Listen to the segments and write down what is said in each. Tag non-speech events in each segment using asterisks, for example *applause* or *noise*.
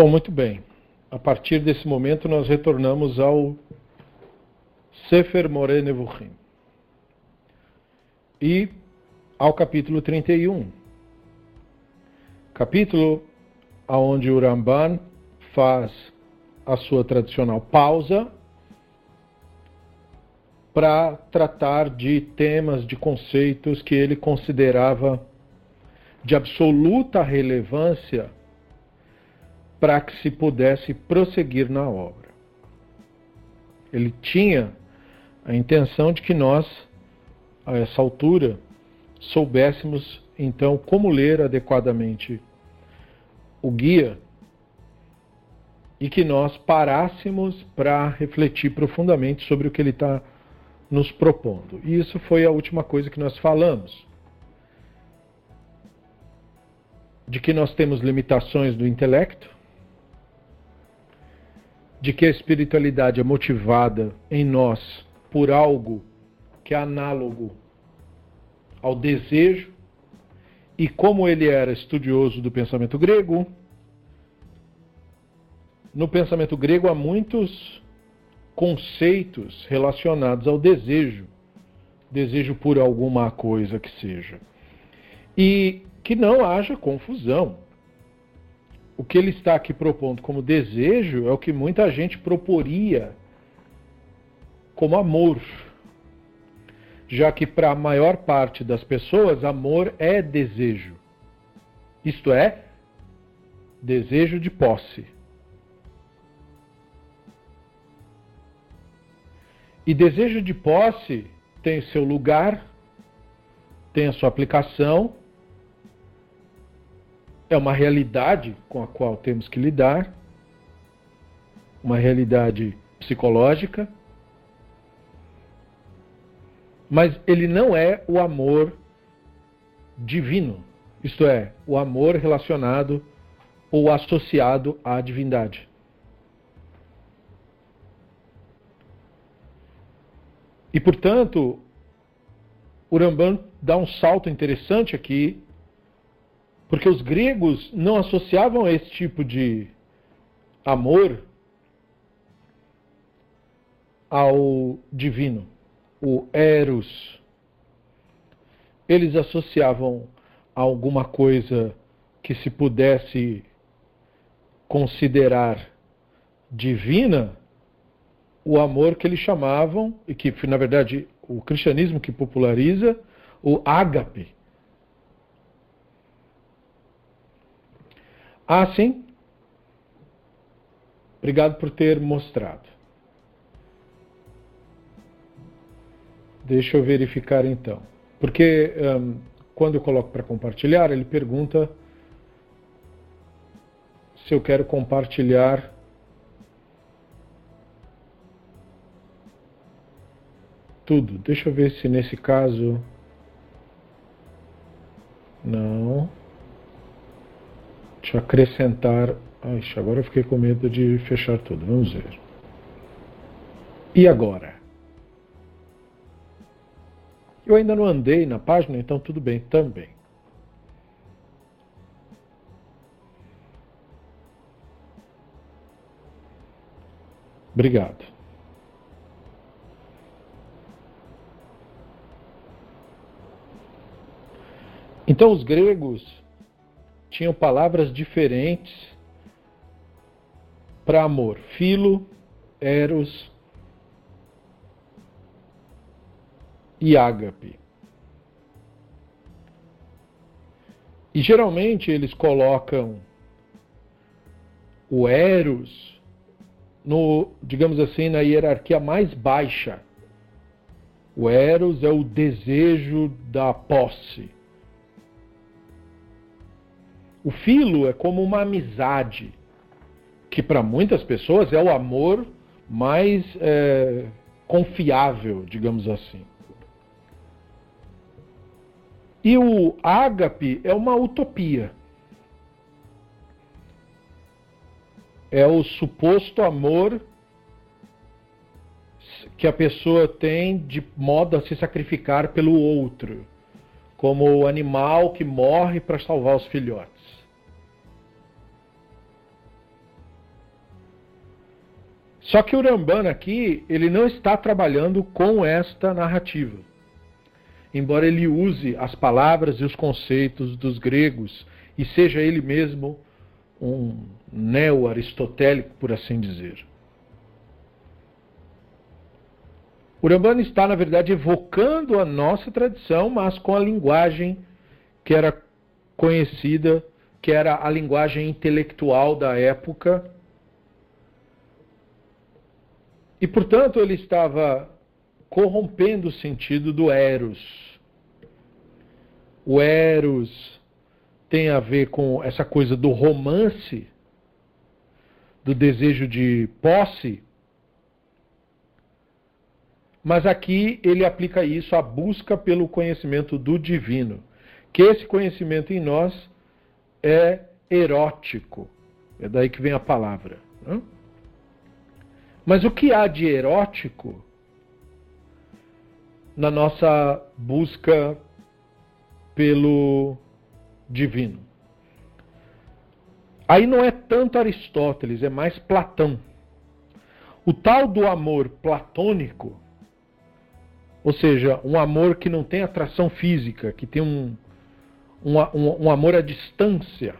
Bom, muito bem. A partir desse momento nós retornamos ao Sefer More Nevuchim e ao capítulo 31. Capítulo onde o Ramban faz a sua tradicional pausa para tratar de temas, de conceitos que ele considerava de absoluta relevância para que se pudesse prosseguir na obra. Ele tinha a intenção de que nós, a essa altura, soubéssemos então como ler adequadamente o guia e que nós parássemos para refletir profundamente sobre o que ele está nos propondo. E isso foi a última coisa que nós falamos. De que nós temos limitações do intelecto, de que a espiritualidade é motivada em nós por algo que é análogo ao desejo, e como ele era estudioso do pensamento grego, no pensamento grego há muitos conceitos relacionados ao desejo, desejo por alguma coisa que seja. E que não haja confusão. O que ele está aqui propondo como desejo é o que muita gente proporia como amor. Já que para a maior parte das pessoas, amor é desejo. Isto é, desejo de posse. E desejo de posse tem seu lugar, tem a sua aplicação, é uma realidade com a qual temos que lidar, uma realidade psicológica, mas ele não é o amor divino, isto é, o amor relacionado ou associado à divindade. E, portanto, o Ramban dá um salto interessante aqui, porque os gregos não associavam esse tipo de amor ao divino, o eros. Eles associavam a alguma coisa que se pudesse considerar divina o amor que eles chamavam, e que na verdade o cristianismo que populariza, o ágape. Ah, sim? Obrigado por ter mostrado. Deixa eu verificar então. Porque um, quando eu coloco para compartilhar, ele pergunta se eu quero compartilhar tudo. Deixa eu ver se nesse caso. Não. Deixa eu acrescentar. Ai, agora eu fiquei com medo de fechar tudo. Vamos ver. E agora? Eu ainda não andei na página, então tudo bem também. Obrigado. Então os gregos tinham palavras diferentes para amor: filo, eros e ágape. E geralmente eles colocam o eros no, digamos assim, na hierarquia mais baixa. O eros é o desejo da posse. O filo é como uma amizade, que para muitas pessoas é o amor mais é, confiável, digamos assim. E o ágape é uma utopia. É o suposto amor que a pessoa tem de modo a se sacrificar pelo outro, como o animal que morre para salvar os filhotes. Só que o Ramban aqui, ele não está trabalhando com esta narrativa. Embora ele use as palavras e os conceitos dos gregos e seja ele mesmo um neo-aristotélico, por assim dizer. O Ramban está, na verdade, evocando a nossa tradição, mas com a linguagem que era conhecida, que era a linguagem intelectual da época. E, portanto, ele estava corrompendo o sentido do Eros. O Eros tem a ver com essa coisa do romance, do desejo de posse, mas aqui ele aplica isso à busca pelo conhecimento do divino, que esse conhecimento em nós é erótico. É daí que vem a palavra. Né? Mas o que há de erótico na nossa busca pelo divino? Aí não é tanto Aristóteles, é mais Platão. O tal do amor platônico ou seja, um amor que não tem atração física, que tem um, um, um, um amor à distância,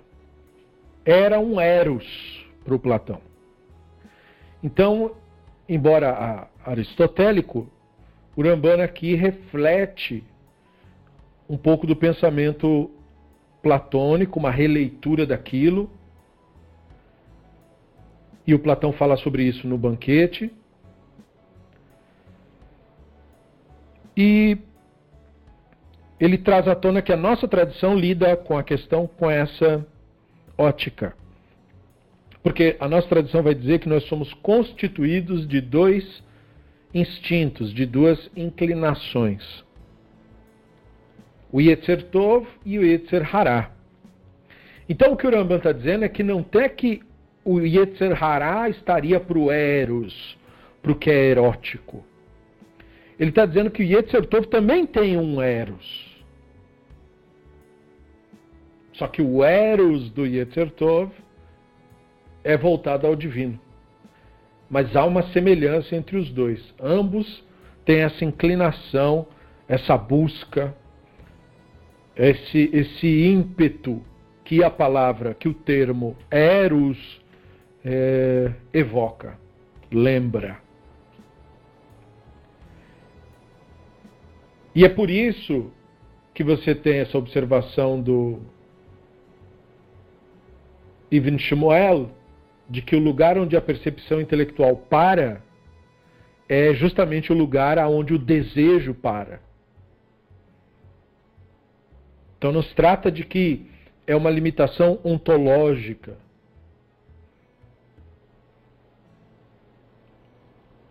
era um eros para o Platão. Então, embora aristotélico, o Rambana aqui reflete um pouco do pensamento platônico, uma releitura daquilo. E o Platão fala sobre isso no banquete. E ele traz à tona que a nossa tradição lida com a questão com essa ótica. Porque a nossa tradição vai dizer que nós somos constituídos de dois instintos, de duas inclinações. O Yetzer Tov e o Yetzer Hará. Então o que o Rambam está dizendo é que não tem que o Yetzer Hará estaria para o Eros, para o que é erótico. Ele está dizendo que o Yetzer Tov também tem um Eros. Só que o Eros do Yetzer Tov é voltado ao divino. Mas há uma semelhança entre os dois. Ambos têm essa inclinação, essa busca, esse, esse ímpeto que a palavra, que o termo Eros é, evoca, lembra. E é por isso que você tem essa observação do Ibn Shmuel de que o lugar onde a percepção intelectual para é justamente o lugar onde o desejo para. Então nos trata de que é uma limitação ontológica.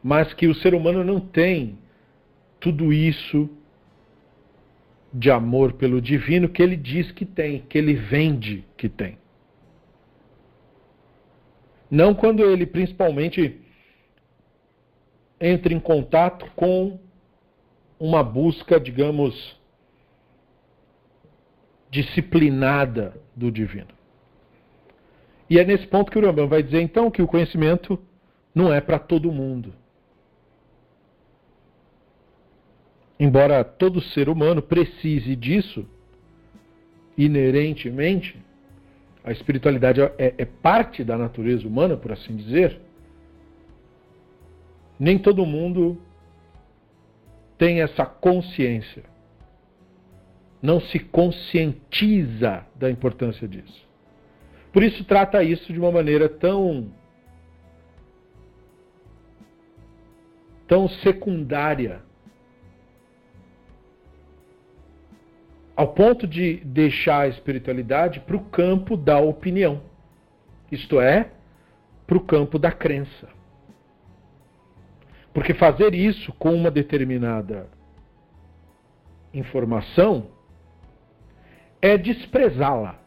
Mas que o ser humano não tem tudo isso de amor pelo divino que ele diz que tem, que ele vende que tem. Não quando ele principalmente entra em contato com uma busca, digamos, disciplinada do divino. E é nesse ponto que o Rambam vai dizer então que o conhecimento não é para todo mundo. embora todo ser humano precise disso, inerentemente, a espiritualidade é, é, parte da natureza humana, por assim dizer, nem todo mundo tem essa consciência. Não se conscientiza da importância disso. Por isso trata isso de uma maneira tão tão secundária ao ponto de deixar a espiritualidade para o campo da opinião, isto é, para o campo da crença. Porque fazer isso com uma determinada informação é desprezá-la.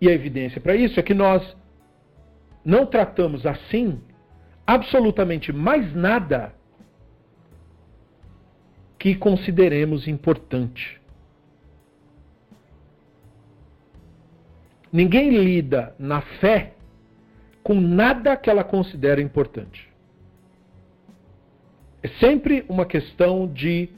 E a evidência para isso é que nós não tratamos assim absolutamente mais nada que consideremos importante. Ninguém lida na fé com nada que ela considera importante. É sempre uma questão de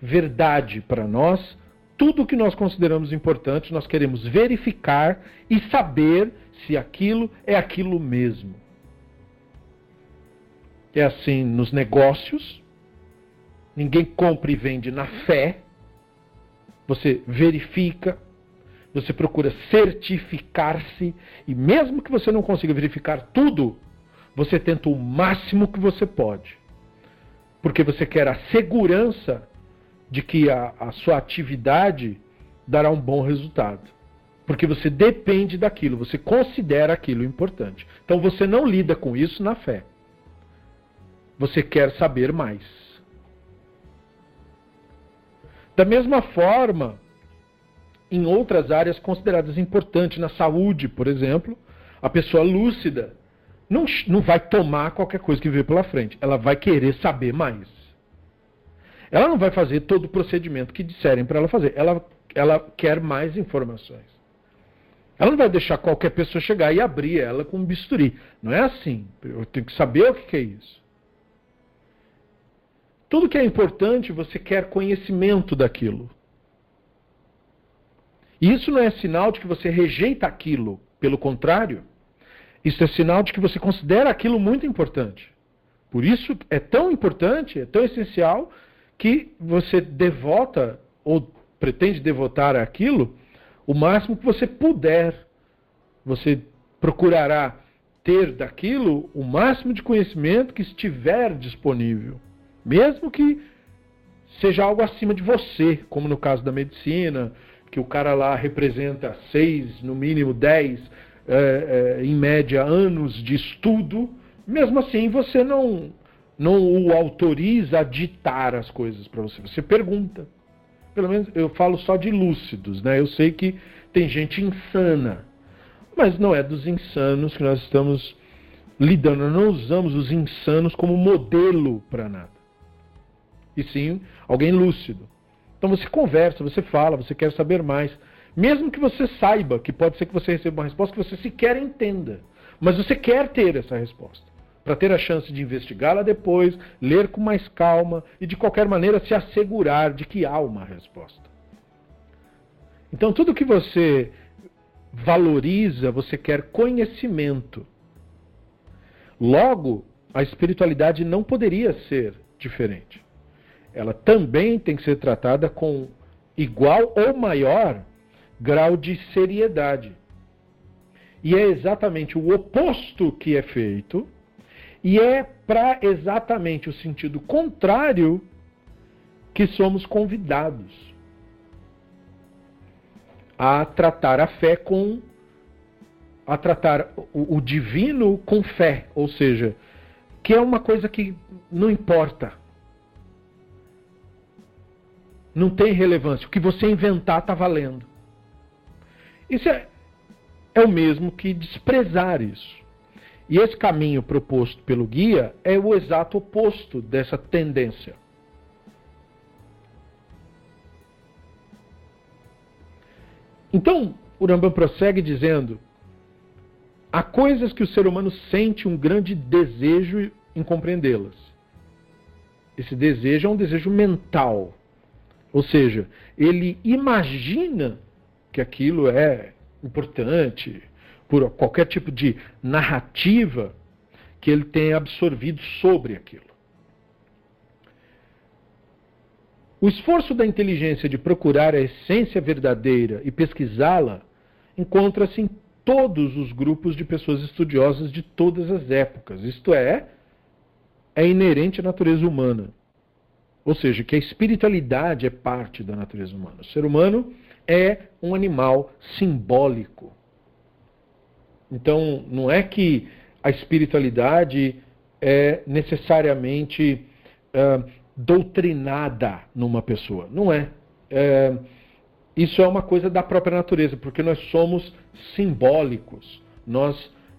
verdade para nós. Tudo que nós consideramos importante, nós queremos verificar e saber se aquilo é aquilo mesmo. É assim nos negócios. Ninguém compra e vende na fé. Você verifica, você procura certificar-se, e mesmo que você não consiga verificar tudo, você tenta o máximo que você pode. Porque você quer a segurança de que a, a sua atividade dará um bom resultado. Porque você depende daquilo, você considera aquilo importante. Então você não lida com isso na fé. Você quer saber mais. Da mesma forma, em outras áreas consideradas importantes, na saúde, por exemplo, a pessoa lúcida não, não vai tomar qualquer coisa que vê pela frente. Ela vai querer saber mais. Ela não vai fazer todo o procedimento que disserem para ela fazer. Ela, ela quer mais informações. Ela não vai deixar qualquer pessoa chegar e abrir ela com um bisturi. Não é assim. Eu tenho que saber o que é isso. Tudo que é importante, você quer conhecimento daquilo. E isso não é sinal de que você rejeita aquilo. Pelo contrário, isso é sinal de que você considera aquilo muito importante. Por isso é tão importante, é tão essencial, que você devota ou pretende devotar aquilo o máximo que você puder. Você procurará ter daquilo o máximo de conhecimento que estiver disponível. Mesmo que seja algo acima de você, como no caso da medicina, que o cara lá representa seis, no mínimo dez, é, é, em média, anos de estudo, mesmo assim você não, não o autoriza a ditar as coisas para você. Você pergunta. Pelo menos eu falo só de lúcidos, né? Eu sei que tem gente insana, mas não é dos insanos que nós estamos lidando. Nós não usamos os insanos como modelo para nada e sim alguém lúcido. Então você conversa, você fala, você quer saber mais. Mesmo que você saiba que pode ser que você receba uma resposta que você sequer entenda. Mas você quer ter essa resposta. Para ter a chance de investigá-la depois, ler com mais calma e de qualquer maneira se assegurar de que há uma resposta. Então tudo que você valoriza, você quer conhecimento. Logo, a espiritualidade não poderia ser diferente ela também tem que ser tratada com igual ou maior grau de seriedade. E é exatamente o oposto que é feito, e é para exatamente o sentido contrário que somos convidados a tratar a fé com a tratar o, o divino com fé, ou seja, que é uma coisa que não importa não tem relevância. O que você inventar está valendo. Isso é, é o mesmo que desprezar isso. E esse caminho proposto pelo guia é o exato oposto dessa tendência. Então, o Rambam prossegue dizendo: há coisas que o ser humano sente um grande desejo em compreendê-las. Esse desejo é um desejo mental. Ou seja, ele imagina que aquilo é importante por qualquer tipo de narrativa que ele tenha absorvido sobre aquilo. O esforço da inteligência de procurar a essência verdadeira e pesquisá-la encontra-se em todos os grupos de pessoas estudiosas de todas as épocas. Isto é, é inerente à natureza humana. Ou seja, que a espiritualidade é parte da natureza humana. O ser humano é um animal simbólico. Então, não é que a espiritualidade é necessariamente uh, doutrinada numa pessoa. Não é. é. Isso é uma coisa da própria natureza, porque nós somos simbólicos. Nós,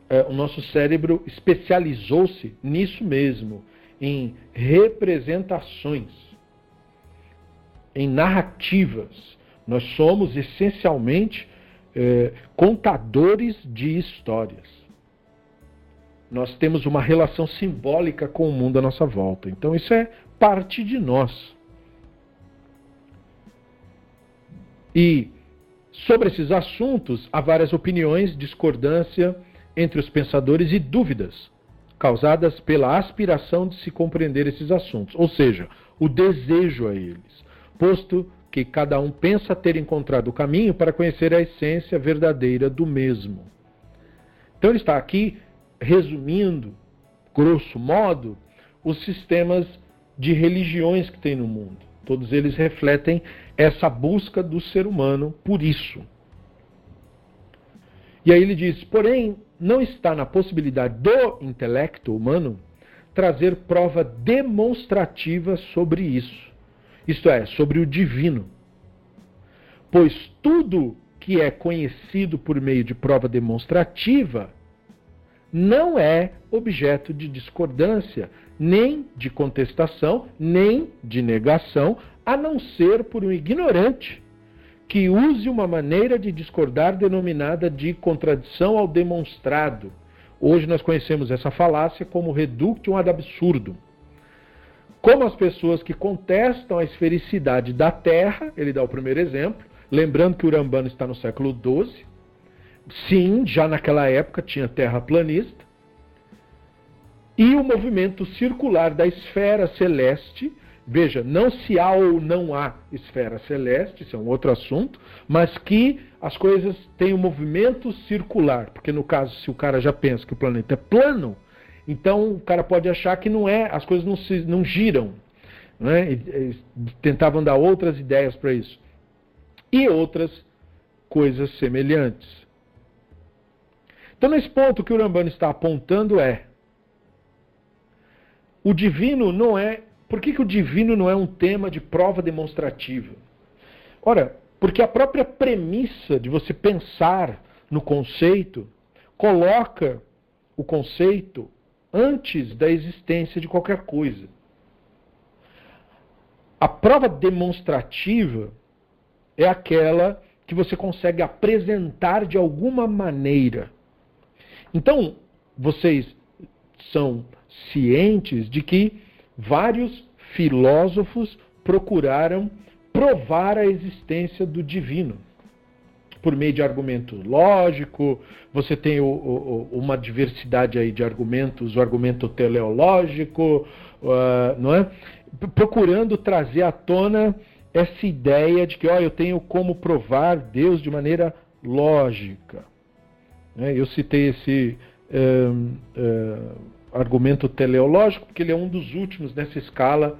é, o nosso cérebro especializou-se nisso mesmo em representações, em narrativas. Nós somos essencialmente é, contadores de histórias. Nós temos uma relação simbólica com o mundo à nossa volta. Então isso é parte de nós. E sobre esses assuntos há várias opiniões, discordância entre os pensadores e dúvidas causadas pela aspiração de se compreender esses assuntos, ou seja, o desejo a eles, posto que cada um pensa ter encontrado o caminho para conhecer a essência verdadeira do mesmo. Então ele está aqui resumindo, grosso modo, os sistemas de religiões que tem no mundo. Todos eles refletem essa busca do ser humano por isso. E aí ele diz: porém, não está na possibilidade do intelecto humano trazer prova demonstrativa sobre isso, isto é, sobre o divino. Pois tudo que é conhecido por meio de prova demonstrativa não é objeto de discordância, nem de contestação, nem de negação, a não ser por um ignorante que use uma maneira de discordar denominada de contradição ao demonstrado. Hoje nós conhecemos essa falácia como reductio ad absurdum. Como as pessoas que contestam a esfericidade da Terra, ele dá o primeiro exemplo, lembrando que o Urambano está no século XII, sim, já naquela época tinha terra planista, e o movimento circular da esfera celeste, Veja, não se há ou não há esfera celeste, isso é um outro assunto, mas que as coisas têm um movimento circular, porque no caso, se o cara já pensa que o planeta é plano, então o cara pode achar que não é, as coisas não, se, não giram. Né? E, e, tentavam dar outras ideias para isso. E outras coisas semelhantes. Então, nesse ponto, o que o Rambano está apontando é: o divino não é por que, que o divino não é um tema de prova demonstrativa? Ora, porque a própria premissa de você pensar no conceito coloca o conceito antes da existência de qualquer coisa. A prova demonstrativa é aquela que você consegue apresentar de alguma maneira. Então, vocês são cientes de que vários filósofos procuraram provar a existência do divino. Por meio de argumento lógico, você tem o, o, uma diversidade aí de argumentos, o argumento teleológico, uh, não é? Procurando trazer à tona essa ideia de que, ó, eu tenho como provar Deus de maneira lógica. Né? Eu citei esse um, uh, argumento teleológico, porque ele é um dos últimos nessa escala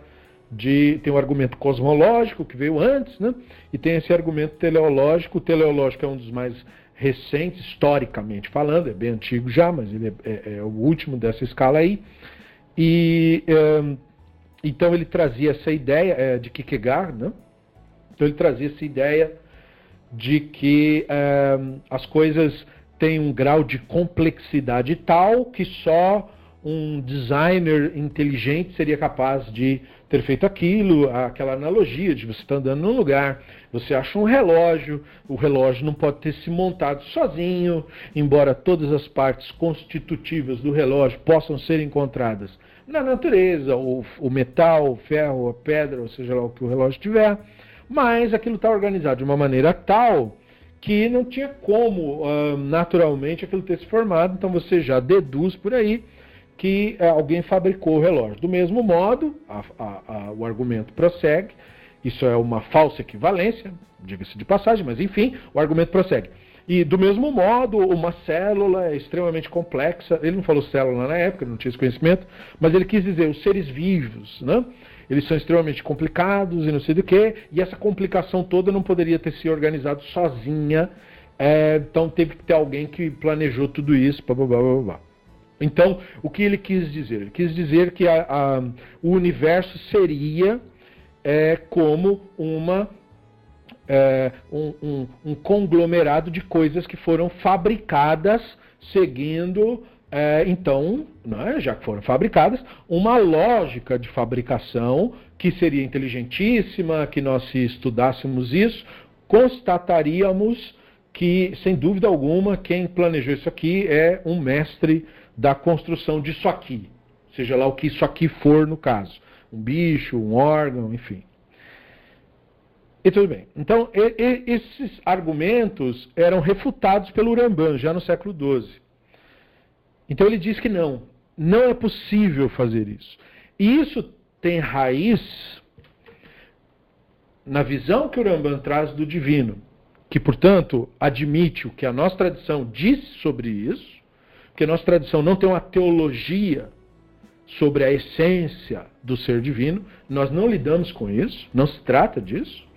de tem o argumento cosmológico que veio antes, né? E tem esse argumento teleológico. O teleológico é um dos mais recentes historicamente falando, é bem antigo já, mas ele é, é, é o último dessa escala aí. E é, então ele trazia essa ideia é, de Kierkegaard, né? Então ele trazia essa ideia de que as coisas têm um grau de complexidade tal que só um designer inteligente seria capaz de ter feito aquilo, aquela analogia de você estar tá andando num lugar, você acha um relógio, o relógio não pode ter se montado sozinho, embora todas as partes constitutivas do relógio possam ser encontradas na natureza, o, o metal, o ferro, a pedra, ou seja lá o que o relógio tiver, mas aquilo está organizado de uma maneira tal que não tinha como uh, naturalmente aquilo ter se formado, então você já deduz por aí que é, alguém fabricou o relógio. Do mesmo modo, a, a, a, o argumento prossegue, isso é uma falsa equivalência, diga-se de passagem, mas enfim, o argumento prossegue. E do mesmo modo, uma célula é extremamente complexa. Ele não falou célula na época, não tinha esse conhecimento, mas ele quis dizer os seres vivos, né? Eles são extremamente complicados e não sei do que, e essa complicação toda não poderia ter se organizado sozinha. É, então teve que ter alguém que planejou tudo isso, blá blá blá blá. blá. Então, o que ele quis dizer? Ele quis dizer que a, a, o universo seria é, como uma, é, um, um, um, conglomerado de coisas que foram fabricadas seguindo, é, então, né, já que foram fabricadas, uma lógica de fabricação que seria inteligentíssima, que nós, se estudássemos isso, constataríamos que, sem dúvida alguma, quem planejou isso aqui é um mestre da construção disso aqui, seja lá o que isso aqui for no caso, um bicho, um órgão, enfim. E tudo bem. Então, e, e, esses argumentos eram refutados pelo Rambam já no século XII. Então ele diz que não, não é possível fazer isso. E isso tem raiz na visão que o Rambam traz do divino, que, portanto, admite o que a nossa tradição diz sobre isso, que a nossa tradição não tem uma teologia sobre a essência do ser divino, nós não lidamos com isso, não se trata disso,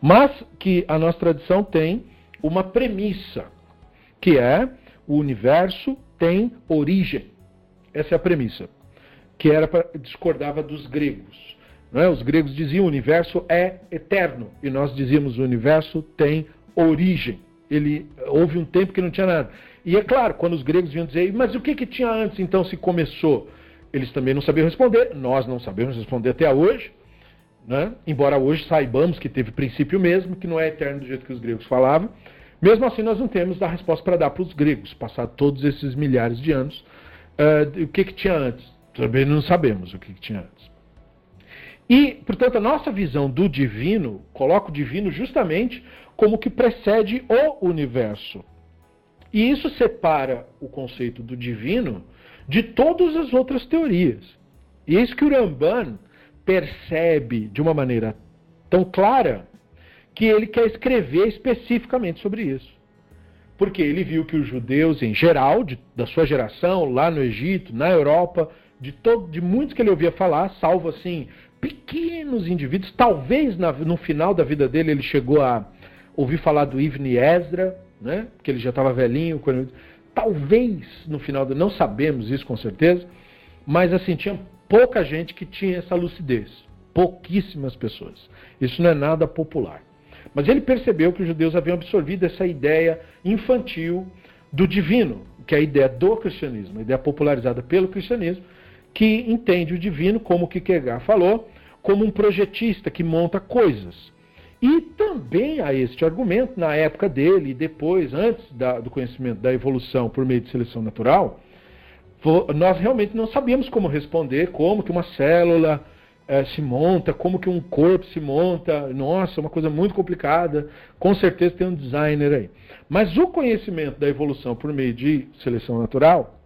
mas que a nossa tradição tem uma premissa, que é o universo tem origem. Essa é a premissa, que era pra, discordava dos gregos. É? Os gregos diziam o universo é eterno e nós dizíamos o universo tem origem. Ele houve um tempo que não tinha nada. E é claro, quando os gregos vinham dizer, mas o que, que tinha antes então se começou? Eles também não sabiam responder, nós não sabemos responder até hoje, né? embora hoje saibamos que teve princípio mesmo, que não é eterno do jeito que os gregos falavam. Mesmo assim, nós não temos a resposta para dar para os gregos, passado todos esses milhares de anos, uh, o que, que tinha antes. Também não sabemos o que, que tinha antes. E, portanto, a nossa visão do divino coloca o divino justamente como que precede o universo. E isso separa o conceito do divino de todas as outras teorias. E é isso que o Ramban percebe de uma maneira tão clara que ele quer escrever especificamente sobre isso. Porque ele viu que os judeus, em geral, de, da sua geração, lá no Egito, na Europa, de, todo, de muitos que ele ouvia falar, salvo assim, pequenos indivíduos, talvez na, no final da vida dele ele chegou a ouvir falar do Ibn Ezra, né? Porque ele já estava velhinho. Quando... Talvez no final, do... não sabemos isso com certeza, mas assim, tinha pouca gente que tinha essa lucidez. Pouquíssimas pessoas. Isso não é nada popular. Mas ele percebeu que os judeus haviam absorvido essa ideia infantil do divino, que é a ideia do cristianismo, a ideia popularizada pelo cristianismo, que entende o divino, como o Kierkegaard falou, como um projetista que monta coisas. E também há este argumento, na época dele e depois, antes da, do conhecimento da evolução por meio de seleção natural, nós realmente não sabíamos como responder, como que uma célula é, se monta, como que um corpo se monta. Nossa, é uma coisa muito complicada. Com certeza tem um designer aí. Mas o conhecimento da evolução por meio de seleção natural,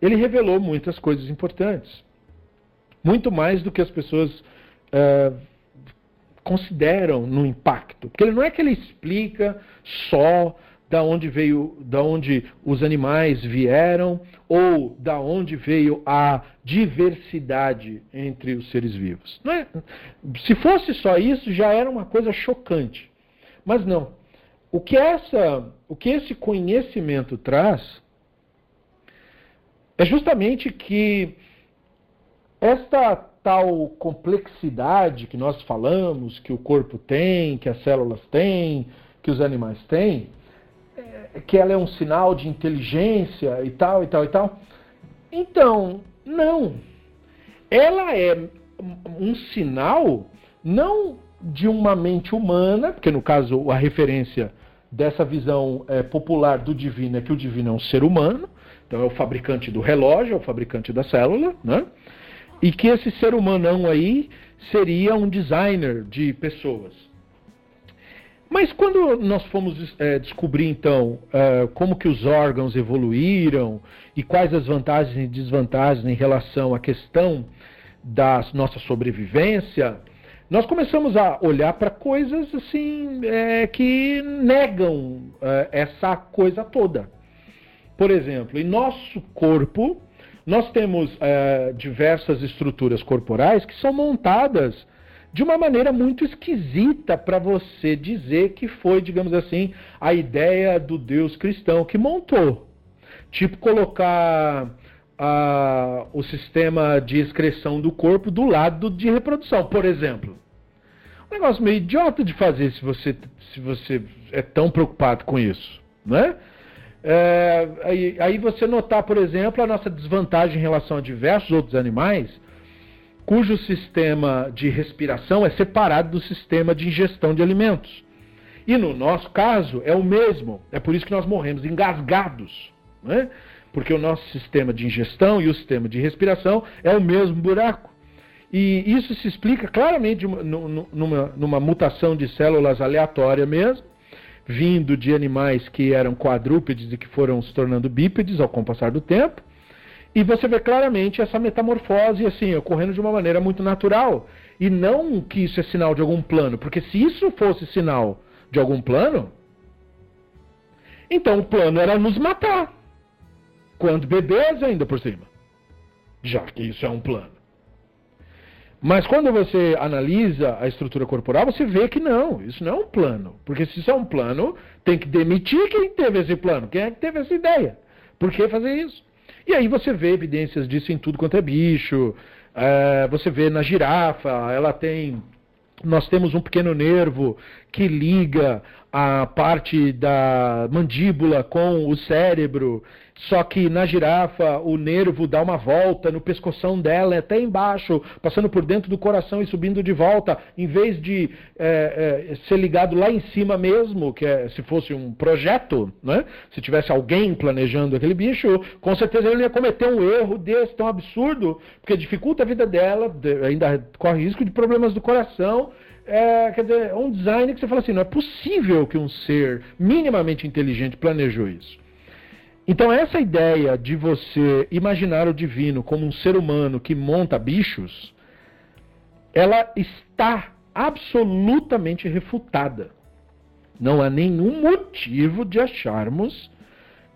ele revelou muitas coisas importantes. Muito mais do que as pessoas é, consideram no impacto. Porque não é que ele explica só da onde veio, da onde os animais vieram ou da onde veio a diversidade entre os seres vivos. É? Se fosse só isso, já era uma coisa chocante. Mas não. O que essa, o que esse conhecimento traz é justamente que esta tal complexidade que nós falamos, que o corpo tem, que as células têm, que os animais têm, é, que ela é um sinal de inteligência e tal, e tal, e tal. Então, não. Ela é um sinal não de uma mente humana, porque no caso a referência dessa visão é, popular do divino é que o divino é um ser humano, então é o fabricante do relógio, é o fabricante da célula, né? E que esse ser humanão aí seria um designer de pessoas. Mas quando nós fomos é, descobrir então é, como que os órgãos evoluíram e quais as vantagens e desvantagens em relação à questão da nossa sobrevivência, nós começamos a olhar para coisas assim é, que negam essa coisa toda. Por exemplo, em nosso corpo nós temos é, diversas estruturas corporais que são montadas de uma maneira muito esquisita para você dizer que foi, digamos assim, a ideia do Deus cristão que montou. Tipo colocar a, o sistema de excreção do corpo do lado de reprodução, por exemplo. Um negócio meio idiota de fazer se você, se você é tão preocupado com isso, né? É, aí, aí você notar, por exemplo, a nossa desvantagem em relação a diversos outros animais, cujo sistema de respiração é separado do sistema de ingestão de alimentos. E no nosso caso é o mesmo. É por isso que nós morremos engasgados. Né? porque o nosso sistema de ingestão e o sistema de respiração é o mesmo buraco. E isso se explica claramente numa, numa mutação de células aleatória mesmo, vindo de animais que eram quadrúpedes e que foram se tornando bípedes ao passar do tempo. E você vê claramente essa metamorfose assim, ocorrendo de uma maneira muito natural. E não que isso é sinal de algum plano, porque se isso fosse sinal de algum plano, então o plano era nos matar. Quando bebês ainda por cima. Já que isso é um plano. Mas quando você analisa a estrutura corporal, você vê que não, isso não é um plano. Porque se isso é um plano, tem que demitir quem teve esse plano, quem é que teve essa ideia. Por que fazer isso? E aí você vê evidências disso em tudo quanto é bicho. É, você vê na girafa, ela tem. Nós temos um pequeno nervo que liga a parte da mandíbula com o cérebro só que na girafa o nervo dá uma volta no pescoção dela, até embaixo, passando por dentro do coração e subindo de volta, em vez de é, é, ser ligado lá em cima mesmo, que é, se fosse um projeto, né? se tivesse alguém planejando aquele bicho, com certeza ele ia cometer um erro desse tão absurdo, porque dificulta a vida dela, ainda corre risco de problemas do coração. É, quer dizer, um design que você fala assim, não é possível que um ser minimamente inteligente planejou isso. Então, essa ideia de você imaginar o divino como um ser humano que monta bichos, ela está absolutamente refutada. Não há nenhum motivo de acharmos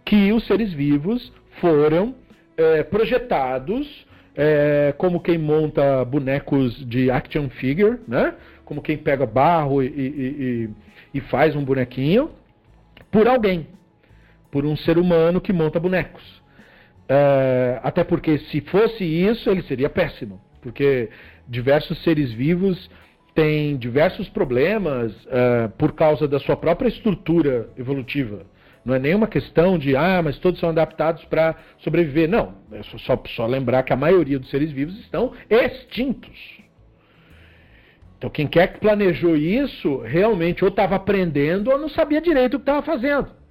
que os seres vivos foram é, projetados é, como quem monta bonecos de action figure, né? como quem pega barro e, e, e, e faz um bonequinho, por alguém por um ser humano que monta bonecos. Uh, até porque se fosse isso, ele seria péssimo. Porque diversos seres vivos têm diversos problemas uh, por causa da sua própria estrutura evolutiva. Não é nenhuma questão de, ah, mas todos são adaptados para sobreviver. Não, é só, só lembrar que a maioria dos seres vivos estão extintos. Então, quem quer que planejou isso, realmente ou estava aprendendo ou não sabia direito o que estava fazendo.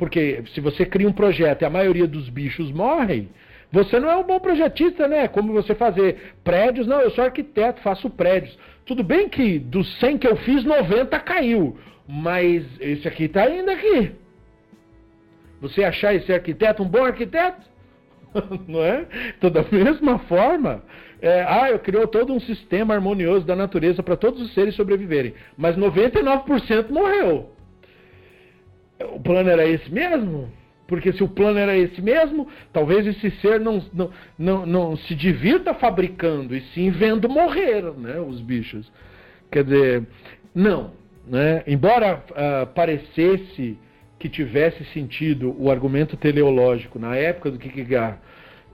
Porque se você cria um projeto e a maioria dos bichos morrem, você não é um bom projetista, né? Como você fazer prédios. Não, eu sou arquiteto, faço prédios. Tudo bem que dos 100 que eu fiz, 90 caiu. Mas esse aqui está ainda aqui. Você achar esse arquiteto um bom arquiteto? *laughs* não é? Então, da mesma forma, é, ah, eu criou todo um sistema harmonioso da natureza para todos os seres sobreviverem. Mas 99% morreu o plano era esse mesmo? Porque se o plano era esse mesmo, talvez esse ser não, não, não, não se divirta fabricando, e sim vendo morrer né, os bichos. Quer dizer, não. Né? Embora uh, parecesse que tivesse sentido o argumento teleológico na época do Kierkegaard,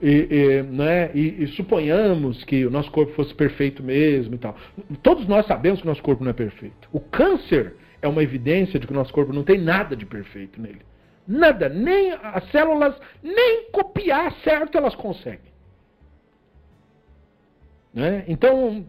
e, e, né, e, e, suponhamos que o nosso corpo fosse perfeito mesmo e tal. Todos nós sabemos que o nosso corpo não é perfeito. O câncer é uma evidência de que o nosso corpo não tem nada de perfeito nele. Nada, nem as células, nem copiar certo elas conseguem. Né? Então,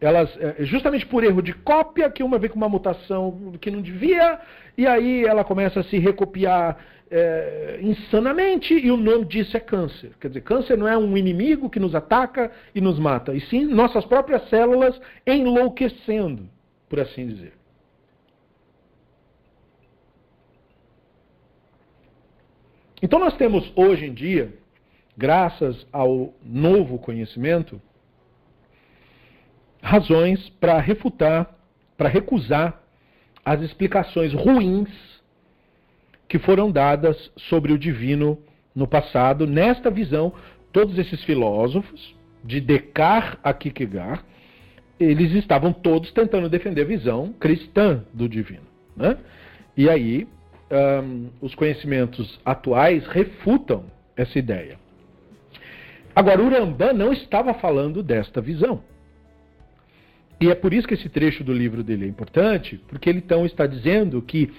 elas, é, justamente por erro de cópia, que uma vem com uma mutação que não devia, e aí ela começa a se recopiar é, insanamente, e o nome disso é câncer. Quer dizer, câncer não é um inimigo que nos ataca e nos mata, e sim nossas próprias células enlouquecendo, por assim dizer. Então nós temos hoje em dia, graças ao novo conhecimento, razões para refutar, para recusar as explicações ruins que foram dadas sobre o divino no passado, nesta visão, todos esses filósofos, de Descartes a Kierkegaard, eles estavam todos tentando defender a visão cristã do divino. Né? E aí um, os conhecimentos atuais refutam essa ideia. Agora, Urambá não estava falando desta visão. E é por isso que esse trecho do livro dele é importante, porque ele então está dizendo que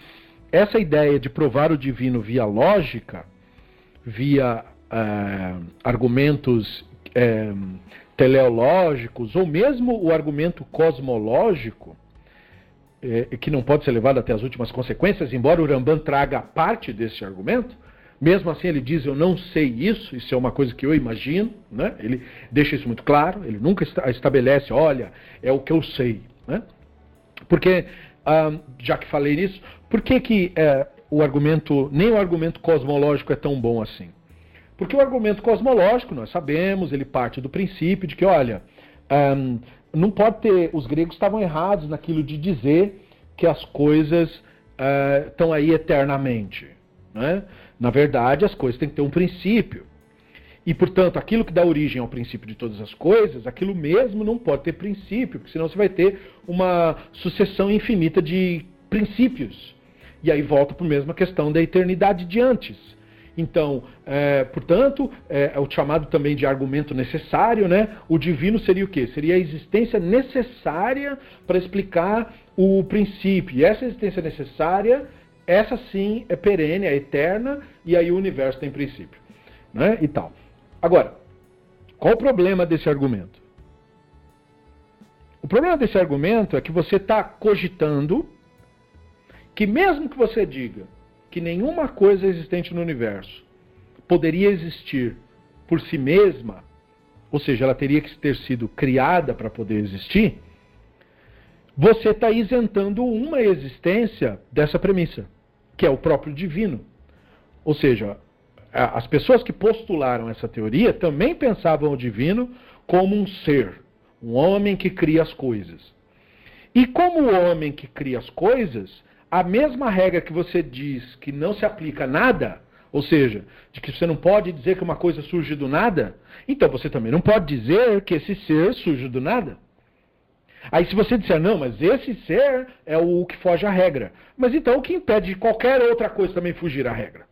essa ideia de provar o divino via lógica, via uh, argumentos uh, teleológicos, ou mesmo o argumento cosmológico, é, que não pode ser levado até as últimas consequências, embora o Rambam traga parte desse argumento, Mesmo assim, ele diz: Eu não sei isso, isso é uma coisa que eu imagino. Né? Ele deixa isso muito claro, ele nunca estabelece: Olha, é o que eu sei. Né? Porque, ah, já que falei nisso, por que, que é, o argumento, nem o argumento cosmológico é tão bom assim? Porque o argumento cosmológico, nós sabemos, ele parte do princípio de que, olha, um, não pode ter. Os gregos estavam errados naquilo de dizer que as coisas uh, estão aí eternamente. Né? Na verdade, as coisas têm que ter um princípio. E, portanto, aquilo que dá origem ao princípio de todas as coisas, aquilo mesmo não pode ter princípio, porque senão você vai ter uma sucessão infinita de princípios. E aí volta para a mesma questão da eternidade de antes. Então, é, portanto, é, é, o chamado também de argumento necessário, né? O divino seria o quê? Seria a existência necessária para explicar o princípio. E essa existência necessária, essa sim é perene, é eterna, e aí o universo tem princípio. Né? E tal. Agora, qual o problema desse argumento? O problema desse argumento é que você está cogitando que mesmo que você diga que nenhuma coisa existente no universo poderia existir por si mesma, ou seja, ela teria que ter sido criada para poder existir, você está isentando uma existência dessa premissa, que é o próprio divino. Ou seja, as pessoas que postularam essa teoria também pensavam o divino como um ser, um homem que cria as coisas. E como o homem que cria as coisas, a mesma regra que você diz que não se aplica a nada, ou seja, de que você não pode dizer que uma coisa surge do nada, então você também não pode dizer que esse ser surge do nada. Aí se você disser, não, mas esse ser é o que foge à regra. Mas então o que impede de qualquer outra coisa também fugir à regra?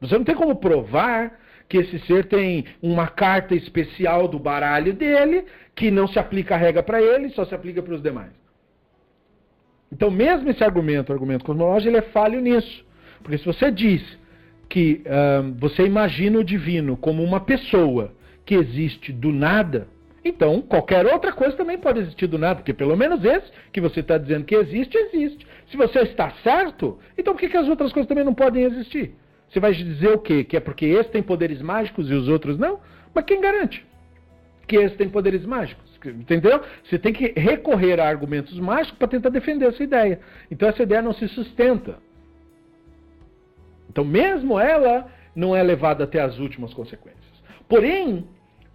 Você não tem como provar que esse ser tem uma carta especial do baralho dele, que não se aplica a regra para ele, só se aplica para os demais. Então, mesmo esse argumento, o argumento cosmológico, ele é falho nisso. Porque se você diz que uh, você imagina o divino como uma pessoa que existe do nada, então qualquer outra coisa também pode existir do nada, porque pelo menos esse que você está dizendo que existe, existe. Se você está certo, então por que, que as outras coisas também não podem existir? Você vai dizer o quê? Que é porque esse tem poderes mágicos e os outros não? Mas quem garante que esse tem poderes mágicos? Entendeu? Você tem que recorrer a argumentos mágicos para tentar defender essa ideia. Então essa ideia não se sustenta. Então, mesmo ela não é levada até as últimas consequências. Porém,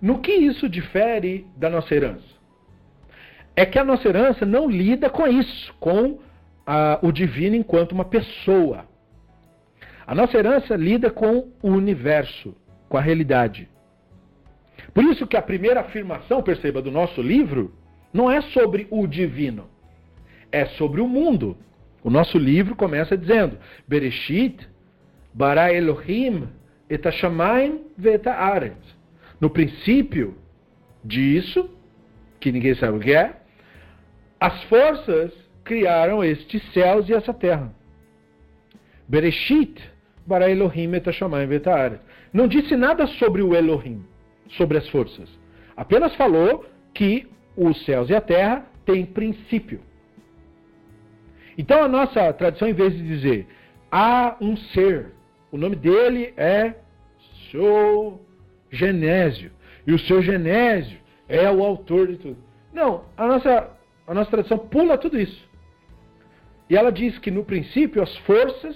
no que isso difere da nossa herança? É que a nossa herança não lida com isso, com a, o divino enquanto uma pessoa. A nossa herança lida com o universo, com a realidade. Por isso que a primeira afirmação, perceba, do nosso livro não é sobre o divino, é sobre o mundo. O nosso livro começa dizendo: Bereshit bara Elohim et hashamayim ve'et haaretz. No princípio disso, que ninguém sabe o que é, as forças criaram estes céus e essa terra. Bereshit bara Elohim et hashamayim ve'et haaretz. Não disse nada sobre o Elohim sobre as forças. Apenas falou que os céus e a terra têm princípio. Então a nossa tradição, em vez de dizer há um ser, o nome dele é seu Genésio, e o seu Genésio é o autor de tudo. Não, a nossa, a nossa tradição pula tudo isso. E ela diz que no princípio as forças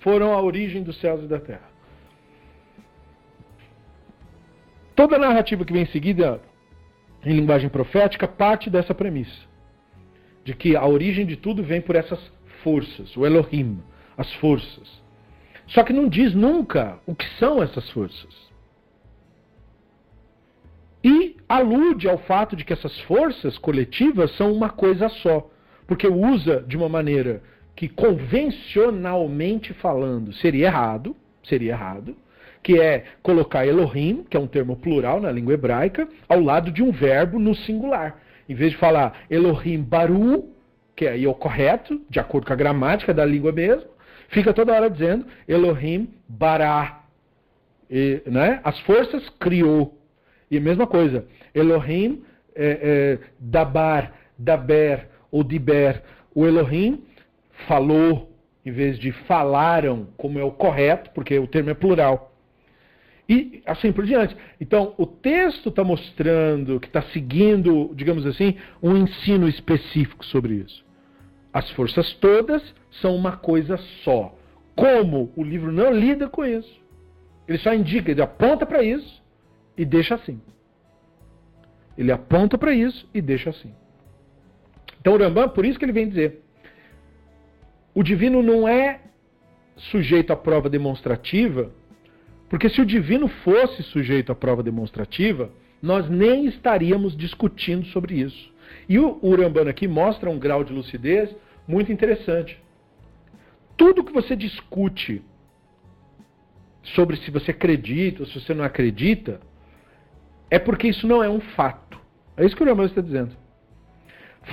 foram a origem dos céus e da terra. Toda a narrativa que vem em seguida, em linguagem profética, parte dessa premissa. De que a origem de tudo vem por essas forças, o Elohim, as forças. Só que não diz nunca o que são essas forças. E alude ao fato de que essas forças coletivas são uma coisa só. Porque usa de uma maneira que convencionalmente falando seria errado, seria errado, que é colocar Elohim, que é um termo plural na língua hebraica, ao lado de um verbo no singular. Em vez de falar Elohim Baru, que é aí o correto, de acordo com a gramática da língua mesmo, fica toda hora dizendo Elohim Bará. E, né? As forças criou. E a mesma coisa, Elohim é, é, Dabar, Daber ou Diber. O Elohim falou, em vez de falaram, como é o correto, porque o termo é plural. E assim por diante. Então, o texto está mostrando que está seguindo, digamos assim, um ensino específico sobre isso. As forças todas são uma coisa só. Como o livro não lida com isso, ele só indica, ele aponta para isso e deixa assim. Ele aponta para isso e deixa assim. Então o Rambam, por isso que ele vem dizer, o divino não é sujeito à prova demonstrativa, porque se o divino fosse sujeito à prova demonstrativa, nós nem estaríamos discutindo sobre isso. E o Urambana aqui mostra um grau de lucidez muito interessante. Tudo que você discute sobre se você acredita ou se você não acredita, é porque isso não é um fato. É isso que o Urambana está dizendo.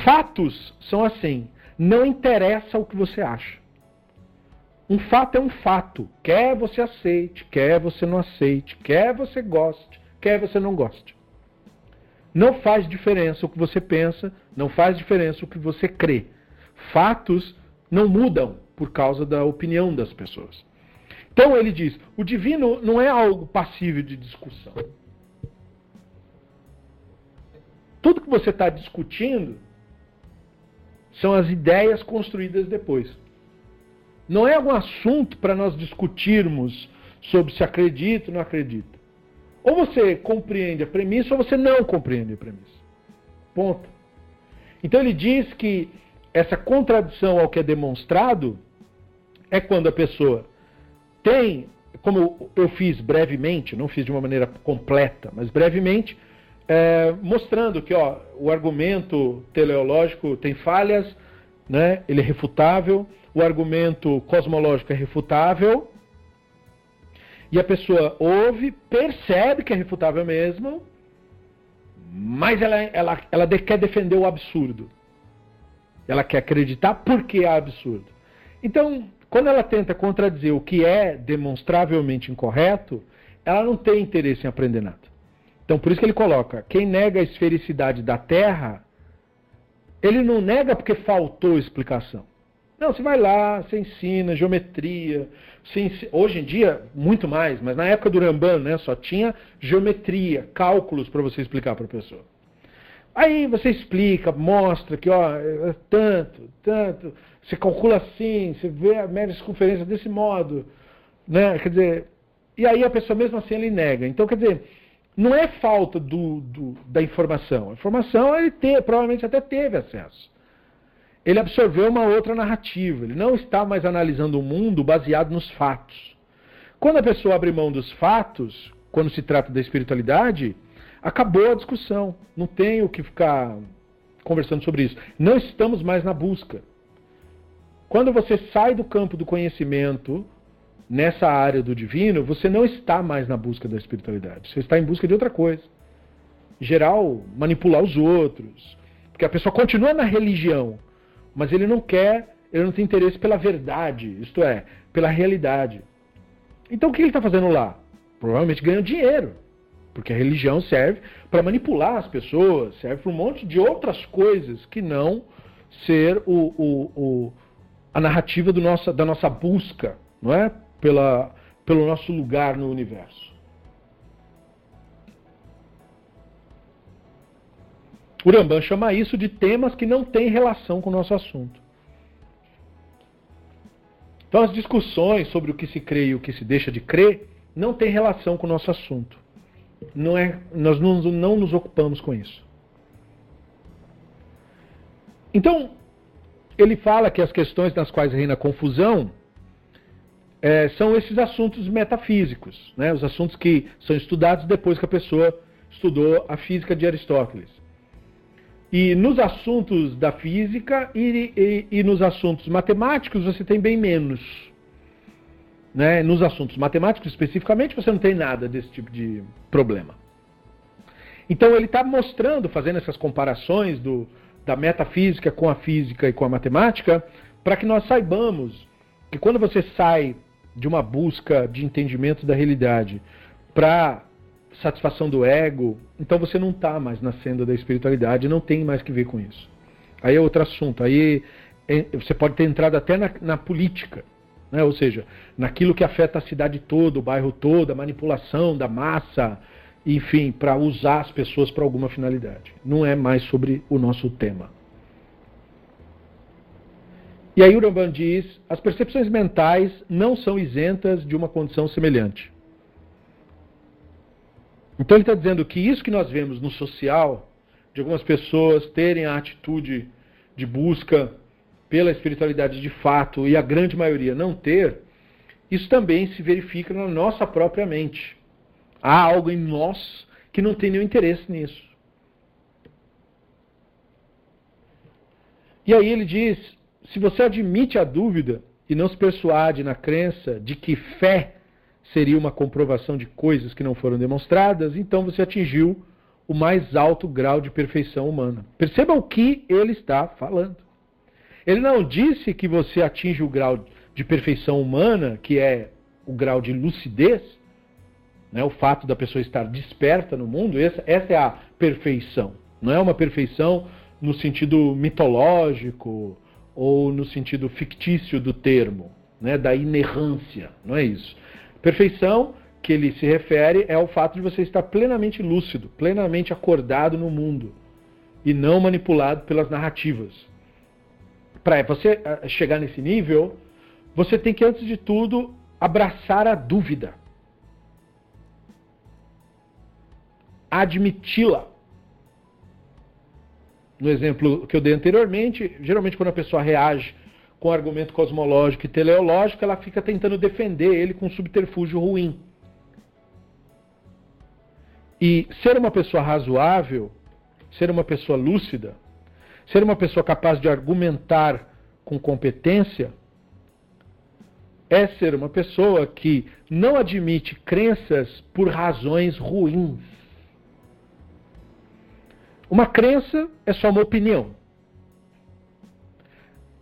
Fatos são assim. Não interessa o que você acha. Um fato é um fato. Quer você aceite, quer você não aceite, quer você goste, quer você não goste. Não faz diferença o que você pensa, não faz diferença o que você crê. Fatos não mudam por causa da opinião das pessoas. Então ele diz: o divino não é algo passível de discussão. Tudo que você está discutindo são as ideias construídas depois. Não é algum assunto para nós discutirmos sobre se acredita ou não acredita. Ou você compreende a premissa ou você não compreende a premissa. Ponto. Então ele diz que essa contradição ao que é demonstrado é quando a pessoa tem, como eu fiz brevemente, não fiz de uma maneira completa, mas brevemente, é, mostrando que ó, o argumento teleológico tem falhas, né? ele é refutável, o argumento cosmológico é refutável, e a pessoa ouve, percebe que é refutável mesmo, mas ela, ela, ela quer defender o absurdo. Ela quer acreditar porque é absurdo. Então, quando ela tenta contradizer o que é demonstravelmente incorreto, ela não tem interesse em aprender nada. Então, por isso que ele coloca: quem nega a esfericidade da Terra, ele não nega porque faltou explicação. Não, você vai lá, você ensina geometria. Você ensina, hoje em dia, muito mais, mas na época do Ramban, né, só tinha geometria, cálculos para você explicar para a pessoa. Aí você explica, mostra que ó, é tanto, tanto, você calcula assim, você vê a média circunferência desse modo, né? Quer dizer, e aí a pessoa mesmo assim ele nega. Então, quer dizer, não é falta do, do, da informação. A informação ele te, provavelmente até teve acesso. Ele absorveu uma outra narrativa. Ele não está mais analisando o mundo baseado nos fatos. Quando a pessoa abre mão dos fatos, quando se trata da espiritualidade, acabou a discussão. Não tem o que ficar conversando sobre isso. Não estamos mais na busca. Quando você sai do campo do conhecimento nessa área do divino, você não está mais na busca da espiritualidade. Você está em busca de outra coisa. Em geral, manipular os outros. Porque a pessoa continua na religião, mas ele não quer, ele não tem interesse pela verdade, isto é, pela realidade. Então o que ele está fazendo lá? Provavelmente ganhando dinheiro. Porque a religião serve para manipular as pessoas, serve para um monte de outras coisas que não ser o, o, o a narrativa nossa, da nossa busca, não é? Pela, pelo nosso lugar no universo. O Rambam chama isso de temas que não têm relação com o nosso assunto. Então, as discussões sobre o que se crê e o que se deixa de crer não têm relação com o nosso assunto. Não é, nós não, não nos ocupamos com isso. Então, ele fala que as questões nas quais reina confusão é, são esses assuntos metafísicos, né? os assuntos que são estudados depois que a pessoa estudou a física de Aristóteles. E nos assuntos da física e, e, e nos assuntos matemáticos você tem bem menos. Né? Nos assuntos matemáticos especificamente você não tem nada desse tipo de problema. Então ele está mostrando, fazendo essas comparações do, da metafísica com a física e com a matemática, para que nós saibamos que quando você sai de uma busca de entendimento da realidade para satisfação do ego, então você não está mais na senda da espiritualidade, não tem mais que ver com isso. Aí é outro assunto. Aí você pode ter entrado até na, na política, né? ou seja, naquilo que afeta a cidade toda, o bairro todo, a manipulação da massa, enfim, para usar as pessoas para alguma finalidade. Não é mais sobre o nosso tema. E aí o Rambam diz: as percepções mentais não são isentas de uma condição semelhante. Então ele está dizendo que isso que nós vemos no social, de algumas pessoas terem a atitude de busca pela espiritualidade de fato e a grande maioria não ter, isso também se verifica na nossa própria mente. Há algo em nós que não tem nenhum interesse nisso. E aí ele diz: se você admite a dúvida e não se persuade na crença de que fé seria uma comprovação de coisas que não foram demonstradas, então você atingiu o mais alto grau de perfeição humana. Perceba o que ele está falando. Ele não disse que você atinge o grau de perfeição humana, que é o grau de lucidez, né, o fato da pessoa estar desperta no mundo, essa, essa é a perfeição. Não é uma perfeição no sentido mitológico ou no sentido fictício do termo, né, da inerrância, não é isso. Perfeição que ele se refere é o fato de você estar plenamente lúcido, plenamente acordado no mundo e não manipulado pelas narrativas. Para você eh, chegar nesse nível, você tem que, antes de tudo, abraçar a dúvida. Admiti-la. No exemplo que eu dei anteriormente, geralmente quando a pessoa reage com argumento cosmológico e teleológico, ela fica tentando defender ele com um subterfúgio ruim. E ser uma pessoa razoável, ser uma pessoa lúcida, ser uma pessoa capaz de argumentar com competência, é ser uma pessoa que não admite crenças por razões ruins. Uma crença é só uma opinião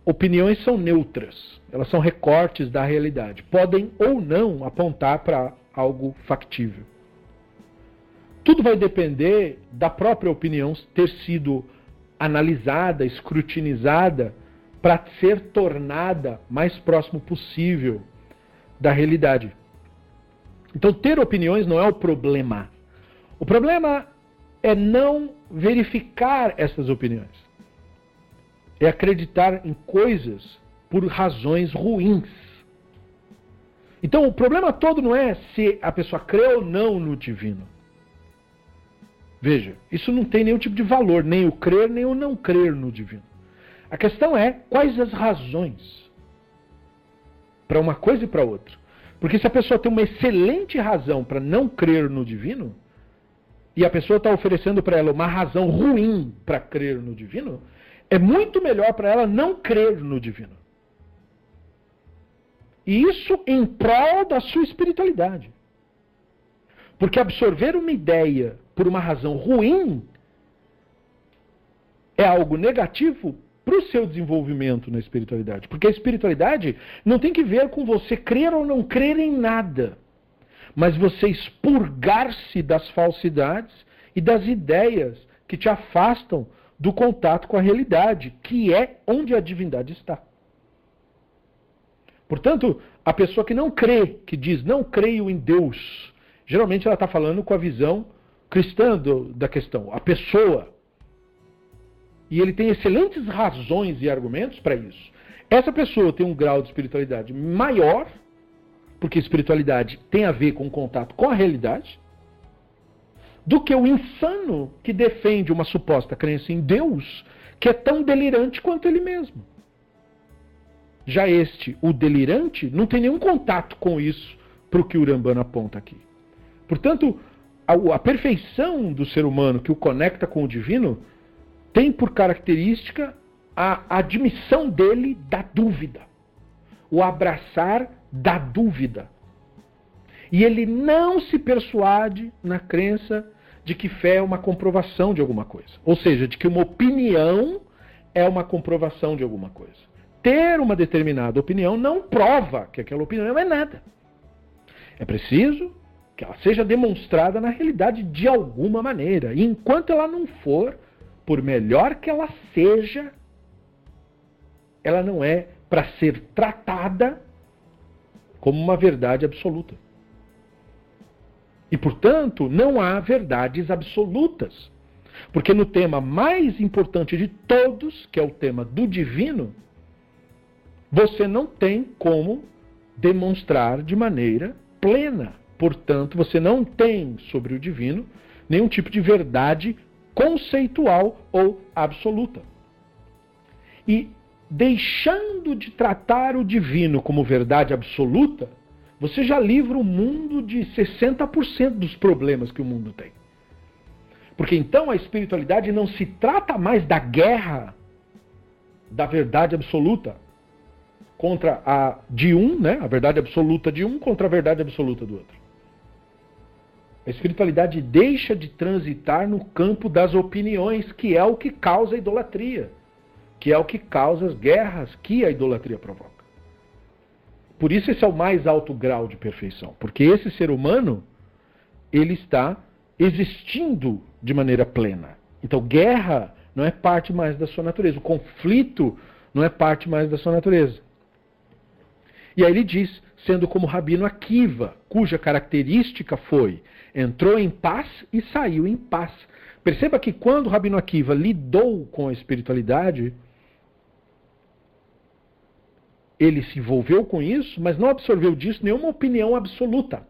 opiniões são neutras, elas são recortes da realidade. Podem ou não apontar para algo factível. Tudo vai depender da própria opinião ter sido analisada, escrutinizada, para ser tornada mais próximo possível da realidade. Então, ter opiniões não é o problema. O problema é não verificar essas opiniões é acreditar em coisas por razões ruins. Então o problema todo não é se a pessoa crê ou não no divino. Veja, isso não tem nenhum tipo de valor, nem o crer, nem o não crer no divino. A questão é quais as razões para uma coisa e para outra. Porque se a pessoa tem uma excelente razão para não crer no divino, e a pessoa está oferecendo para ela uma razão ruim para crer no divino, é muito melhor para ela não crer no divino. E isso em prol da sua espiritualidade. Porque absorver uma ideia por uma razão ruim é algo negativo para o seu desenvolvimento na espiritualidade. Porque a espiritualidade não tem que ver com você crer ou não crer em nada, mas você expurgar-se das falsidades e das ideias que te afastam do contato com a realidade, que é onde a divindade está. Portanto, a pessoa que não crê, que diz não creio em Deus, geralmente ela está falando com a visão cristã do, da questão, a pessoa. E ele tem excelentes razões e argumentos para isso. Essa pessoa tem um grau de espiritualidade maior, porque espiritualidade tem a ver com contato com a realidade, do que o insano que defende uma suposta crença em Deus, que é tão delirante quanto ele mesmo. Já este, o delirante, não tem nenhum contato com isso para o que o Urambano aponta aqui. Portanto, a, a perfeição do ser humano que o conecta com o divino tem por característica a admissão dele da dúvida, o abraçar da dúvida. E ele não se persuade na crença de que fé é uma comprovação de alguma coisa. Ou seja, de que uma opinião é uma comprovação de alguma coisa. Ter uma determinada opinião não prova que aquela opinião é nada. É preciso que ela seja demonstrada na realidade de alguma maneira. E enquanto ela não for, por melhor que ela seja, ela não é para ser tratada como uma verdade absoluta. E, portanto, não há verdades absolutas. Porque no tema mais importante de todos, que é o tema do divino, você não tem como demonstrar de maneira plena. Portanto, você não tem sobre o divino nenhum tipo de verdade conceitual ou absoluta. E deixando de tratar o divino como verdade absoluta, você já livra o mundo de 60% dos problemas que o mundo tem. Porque então a espiritualidade não se trata mais da guerra da verdade absoluta contra a de um, né? A verdade absoluta de um contra a verdade absoluta do outro. A espiritualidade deixa de transitar no campo das opiniões, que é o que causa a idolatria, que é o que causa as guerras que a idolatria provoca. Por isso esse é o mais alto grau de perfeição, porque esse ser humano ele está existindo de maneira plena. Então, guerra não é parte mais da sua natureza, o conflito não é parte mais da sua natureza. E aí ele diz, sendo como Rabino Akiva, cuja característica foi entrou em paz e saiu em paz. Perceba que quando Rabino Akiva lidou com a espiritualidade, ele se envolveu com isso, mas não absorveu disso nenhuma opinião absoluta.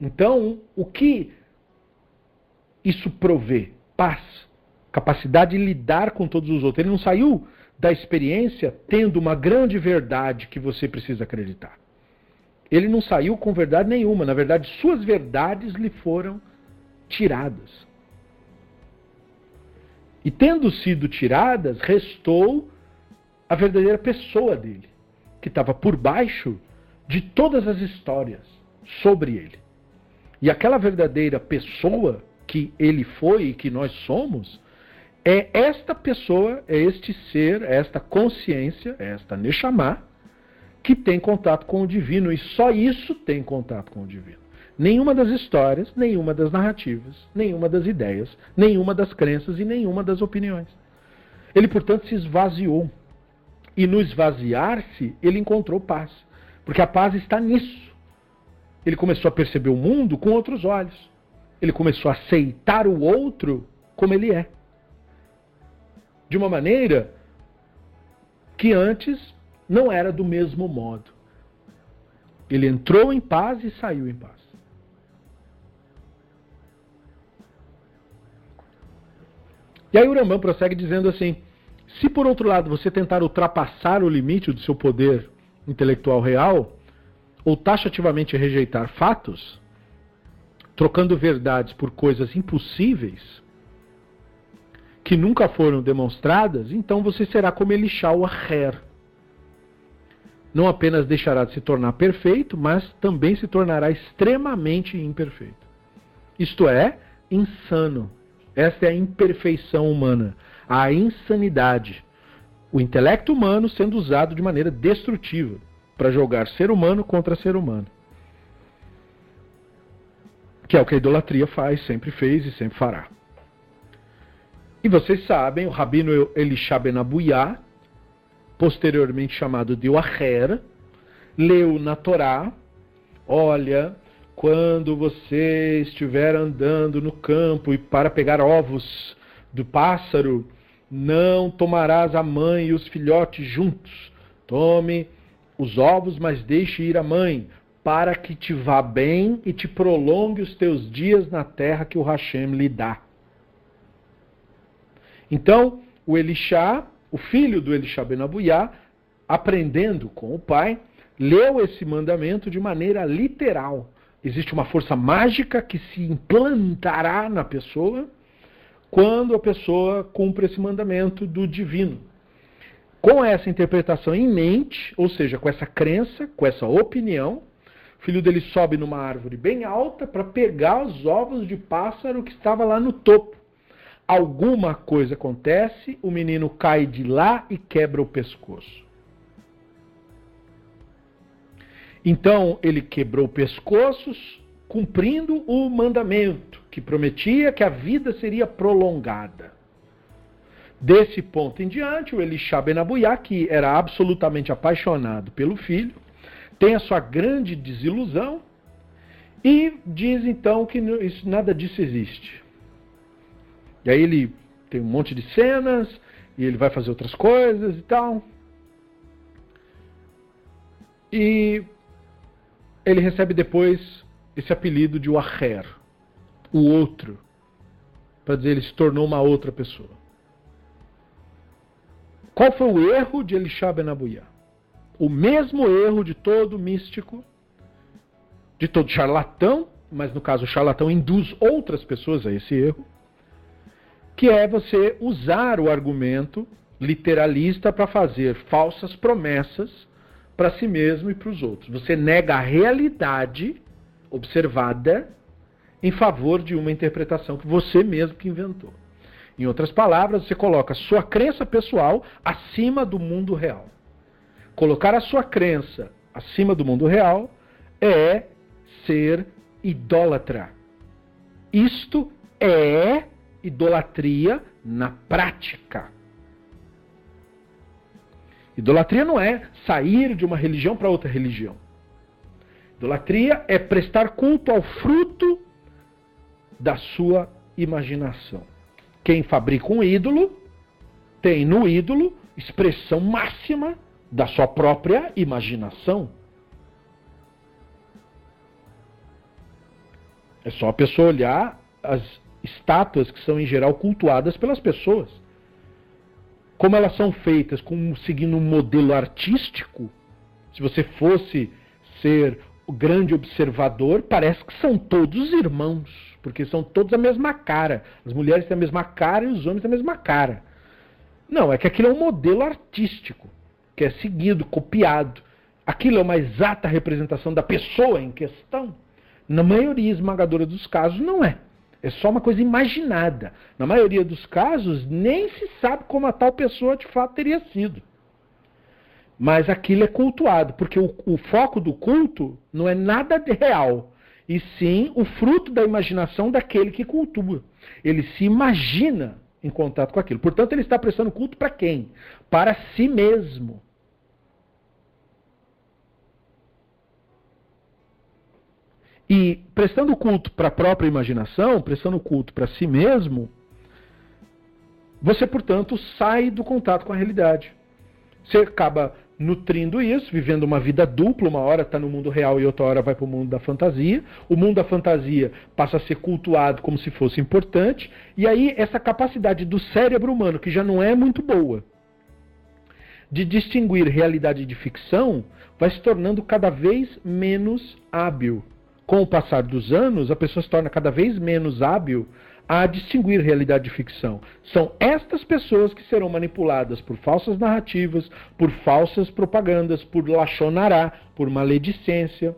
Então, o que isso provê? Paz, capacidade de lidar com todos os outros. Ele não saiu da experiência tendo uma grande verdade que você precisa acreditar. Ele não saiu com verdade nenhuma. Na verdade, suas verdades lhe foram tiradas. E tendo sido tiradas, restou a verdadeira pessoa dele, que estava por baixo de todas as histórias sobre ele. E aquela verdadeira pessoa que ele foi e que nós somos, é esta pessoa, é este ser, é esta consciência, é esta Neshama, que tem contato com o divino, e só isso tem contato com o divino. Nenhuma das histórias, nenhuma das narrativas, nenhuma das ideias, nenhuma das crenças e nenhuma das opiniões. Ele, portanto, se esvaziou. E no esvaziar-se, ele encontrou paz. Porque a paz está nisso. Ele começou a perceber o mundo com outros olhos. Ele começou a aceitar o outro como ele é. De uma maneira que antes não era do mesmo modo. Ele entrou em paz e saiu em paz. E aí o Rambam prossegue dizendo assim: se por outro lado você tentar ultrapassar o limite do seu poder intelectual real, ou taxativamente rejeitar fatos, trocando verdades por coisas impossíveis, que nunca foram demonstradas, então você será como Elishau Aher. Não apenas deixará de se tornar perfeito, mas também se tornará extremamente imperfeito. Isto é, insano. Esta é a imperfeição humana a insanidade. O intelecto humano sendo usado de maneira destrutiva para jogar ser humano contra ser humano. Que é o que a idolatria faz, sempre fez e sempre fará. E vocês sabem, o rabino Elisha Ben Abuyá, posteriormente chamado de Waher, leu na Torá, olha, quando você estiver andando no campo e para pegar ovos do pássaro, não tomarás a mãe e os filhotes juntos. Tome os ovos, mas deixe ir a mãe, para que te vá bem e te prolongue os teus dias na terra que o Hashem lhe dá. Então, o Elishá, o filho do Elishá Ben Abuyá, aprendendo com o pai, leu esse mandamento de maneira literal. Existe uma força mágica que se implantará na pessoa quando a pessoa cumpre esse mandamento do divino. Com essa interpretação em mente, ou seja, com essa crença, com essa opinião, o filho dele sobe numa árvore bem alta para pegar os ovos de pássaro que estava lá no topo. Alguma coisa acontece, o menino cai de lá e quebra o pescoço. Então ele quebrou o pescoço, cumprindo o mandamento que prometia que a vida seria prolongada. Desse ponto em diante, o Elisha Benabuyá, que era absolutamente apaixonado pelo filho, tem a sua grande desilusão e diz então que isso, nada disso existe. E aí ele tem um monte de cenas e ele vai fazer outras coisas e tal. E ele recebe depois esse apelido de Waher, o outro, para dizer ele se tornou uma outra pessoa. Qual foi o erro de Elisha Ben Abuya? O mesmo erro de todo místico, de todo charlatão, mas no caso o charlatão induz outras pessoas a esse erro, que é você usar o argumento literalista para fazer falsas promessas para si mesmo e para os outros. Você nega a realidade observada em favor de uma interpretação que você mesmo que inventou. Em outras palavras, você coloca sua crença pessoal acima do mundo real. Colocar a sua crença acima do mundo real é ser idólatra. Isto é idolatria na prática. Idolatria não é sair de uma religião para outra religião. Idolatria é prestar culto ao fruto da sua imaginação. Quem fabrica um ídolo tem no ídolo expressão máxima da sua própria imaginação. É só a pessoa olhar as estátuas que são em geral cultuadas pelas pessoas. Como elas são feitas com, seguindo um modelo artístico, se você fosse ser o grande observador, parece que são todos irmãos, porque são todos a mesma cara. As mulheres têm a mesma cara e os homens têm a mesma cara. Não, é que aquilo é um modelo artístico, que é seguido, copiado. Aquilo é uma exata representação da pessoa em questão. Na maioria esmagadora dos casos, não é. É só uma coisa imaginada. Na maioria dos casos, nem se sabe como a tal pessoa de fato teria sido. Mas aquilo é cultuado, porque o, o foco do culto não é nada real, e sim o fruto da imaginação daquele que cultua. Ele se imagina em contato com aquilo. Portanto, ele está prestando culto para quem? Para si mesmo. E prestando culto para a própria imaginação, prestando culto para si mesmo, você, portanto, sai do contato com a realidade. Você acaba nutrindo isso, vivendo uma vida dupla, uma hora está no mundo real e outra hora vai para o mundo da fantasia. O mundo da fantasia passa a ser cultuado como se fosse importante, e aí essa capacidade do cérebro humano, que já não é muito boa, de distinguir realidade de ficção, vai se tornando cada vez menos hábil com o passar dos anos, a pessoa se torna cada vez menos hábil a distinguir realidade de ficção. São estas pessoas que serão manipuladas por falsas narrativas, por falsas propagandas, por lachonará, por maledicência.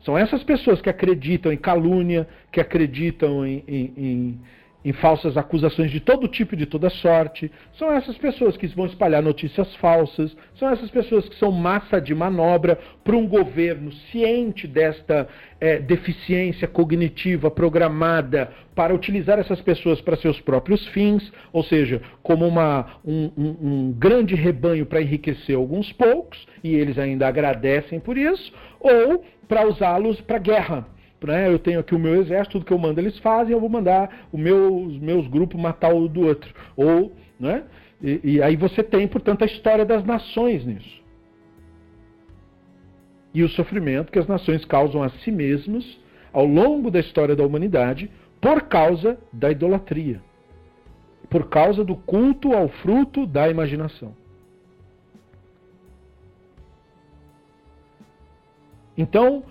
São essas pessoas que acreditam em calúnia, que acreditam em, em, em em falsas acusações de todo tipo e de toda sorte. São essas pessoas que vão espalhar notícias falsas, são essas pessoas que são massa de manobra para um governo ciente desta é, deficiência cognitiva programada para utilizar essas pessoas para seus próprios fins, ou seja, como uma, um, um, um grande rebanho para enriquecer alguns poucos, e eles ainda agradecem por isso, ou para usá-los para guerra né, eu tenho aqui o meu exército, tudo que eu mando eles fazem, eu vou mandar meu, os meus grupos matar o do outro. Ou, né, e, e aí você tem, portanto, a história das nações nisso. E o sofrimento que as nações causam a si mesmos ao longo da história da humanidade por causa da idolatria. Por causa do culto ao fruto da imaginação. Então,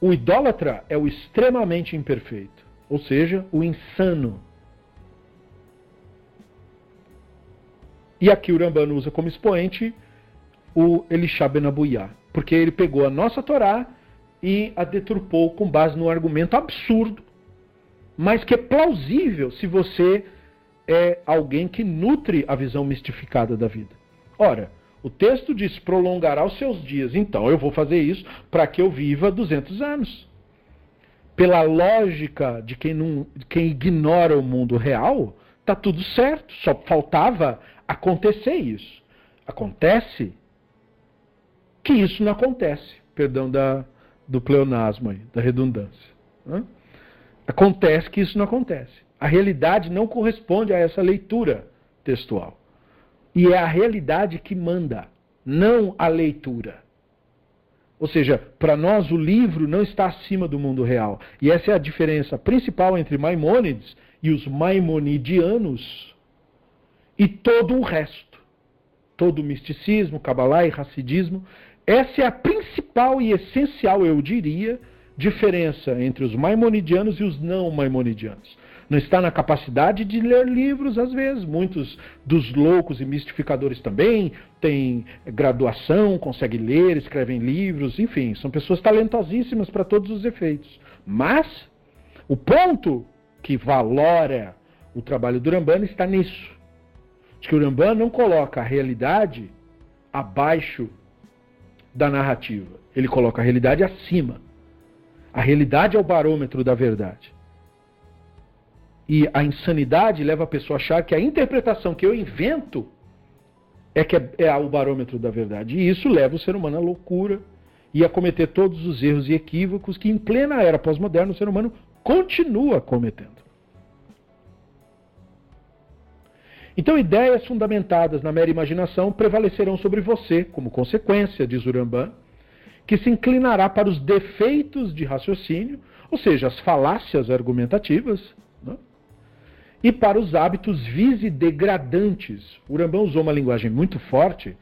o idólatra é o extremamente imperfeito, ou seja, o insano. E aqui o Rambano usa como expoente o Elisha Benabuyá, porque ele pegou a nossa Torá e a deturpou com base num argumento absurdo, mas que é plausível se você é alguém que nutre a visão mistificada da vida. Ora, o texto diz: prolongará os seus dias. Então eu vou fazer isso para que eu viva 200 anos. Pela lógica de quem, não, quem ignora o mundo real, Tá tudo certo, só faltava acontecer isso. Acontece que isso não acontece. Perdão da, do pleonasmo aí, da redundância. Né? Acontece que isso não acontece. A realidade não corresponde a essa leitura textual. E é a realidade que manda, não a leitura. Ou seja, para nós o livro não está acima do mundo real. E essa é a diferença principal entre Maimônides e os maimonidianos e todo o resto. Todo o misticismo, cabalá e racidismo. Essa é a principal e essencial, eu diria, diferença entre os maimonidianos e os não maimonidianos não está na capacidade de ler livros, às vezes. Muitos dos loucos e mistificadores também têm graduação, conseguem ler, escrevem livros, enfim, são pessoas talentosíssimas para todos os efeitos. Mas o ponto que valora o trabalho do Rambana está nisso. De que o Rambana não coloca a realidade abaixo da narrativa. Ele coloca a realidade acima. A realidade é o barômetro da verdade. E a insanidade leva a pessoa a achar que a interpretação que eu invento é que é, é o barômetro da verdade. E isso leva o ser humano à loucura e a cometer todos os erros e equívocos que, em plena era pós-moderna, o ser humano continua cometendo. Então, ideias fundamentadas na mera imaginação prevalecerão sobre você, como consequência, diz Uramban, que se inclinará para os defeitos de raciocínio, ou seja, as falácias argumentativas? E para os hábitos vise-degradantes. O Urambão usou uma linguagem muito forte,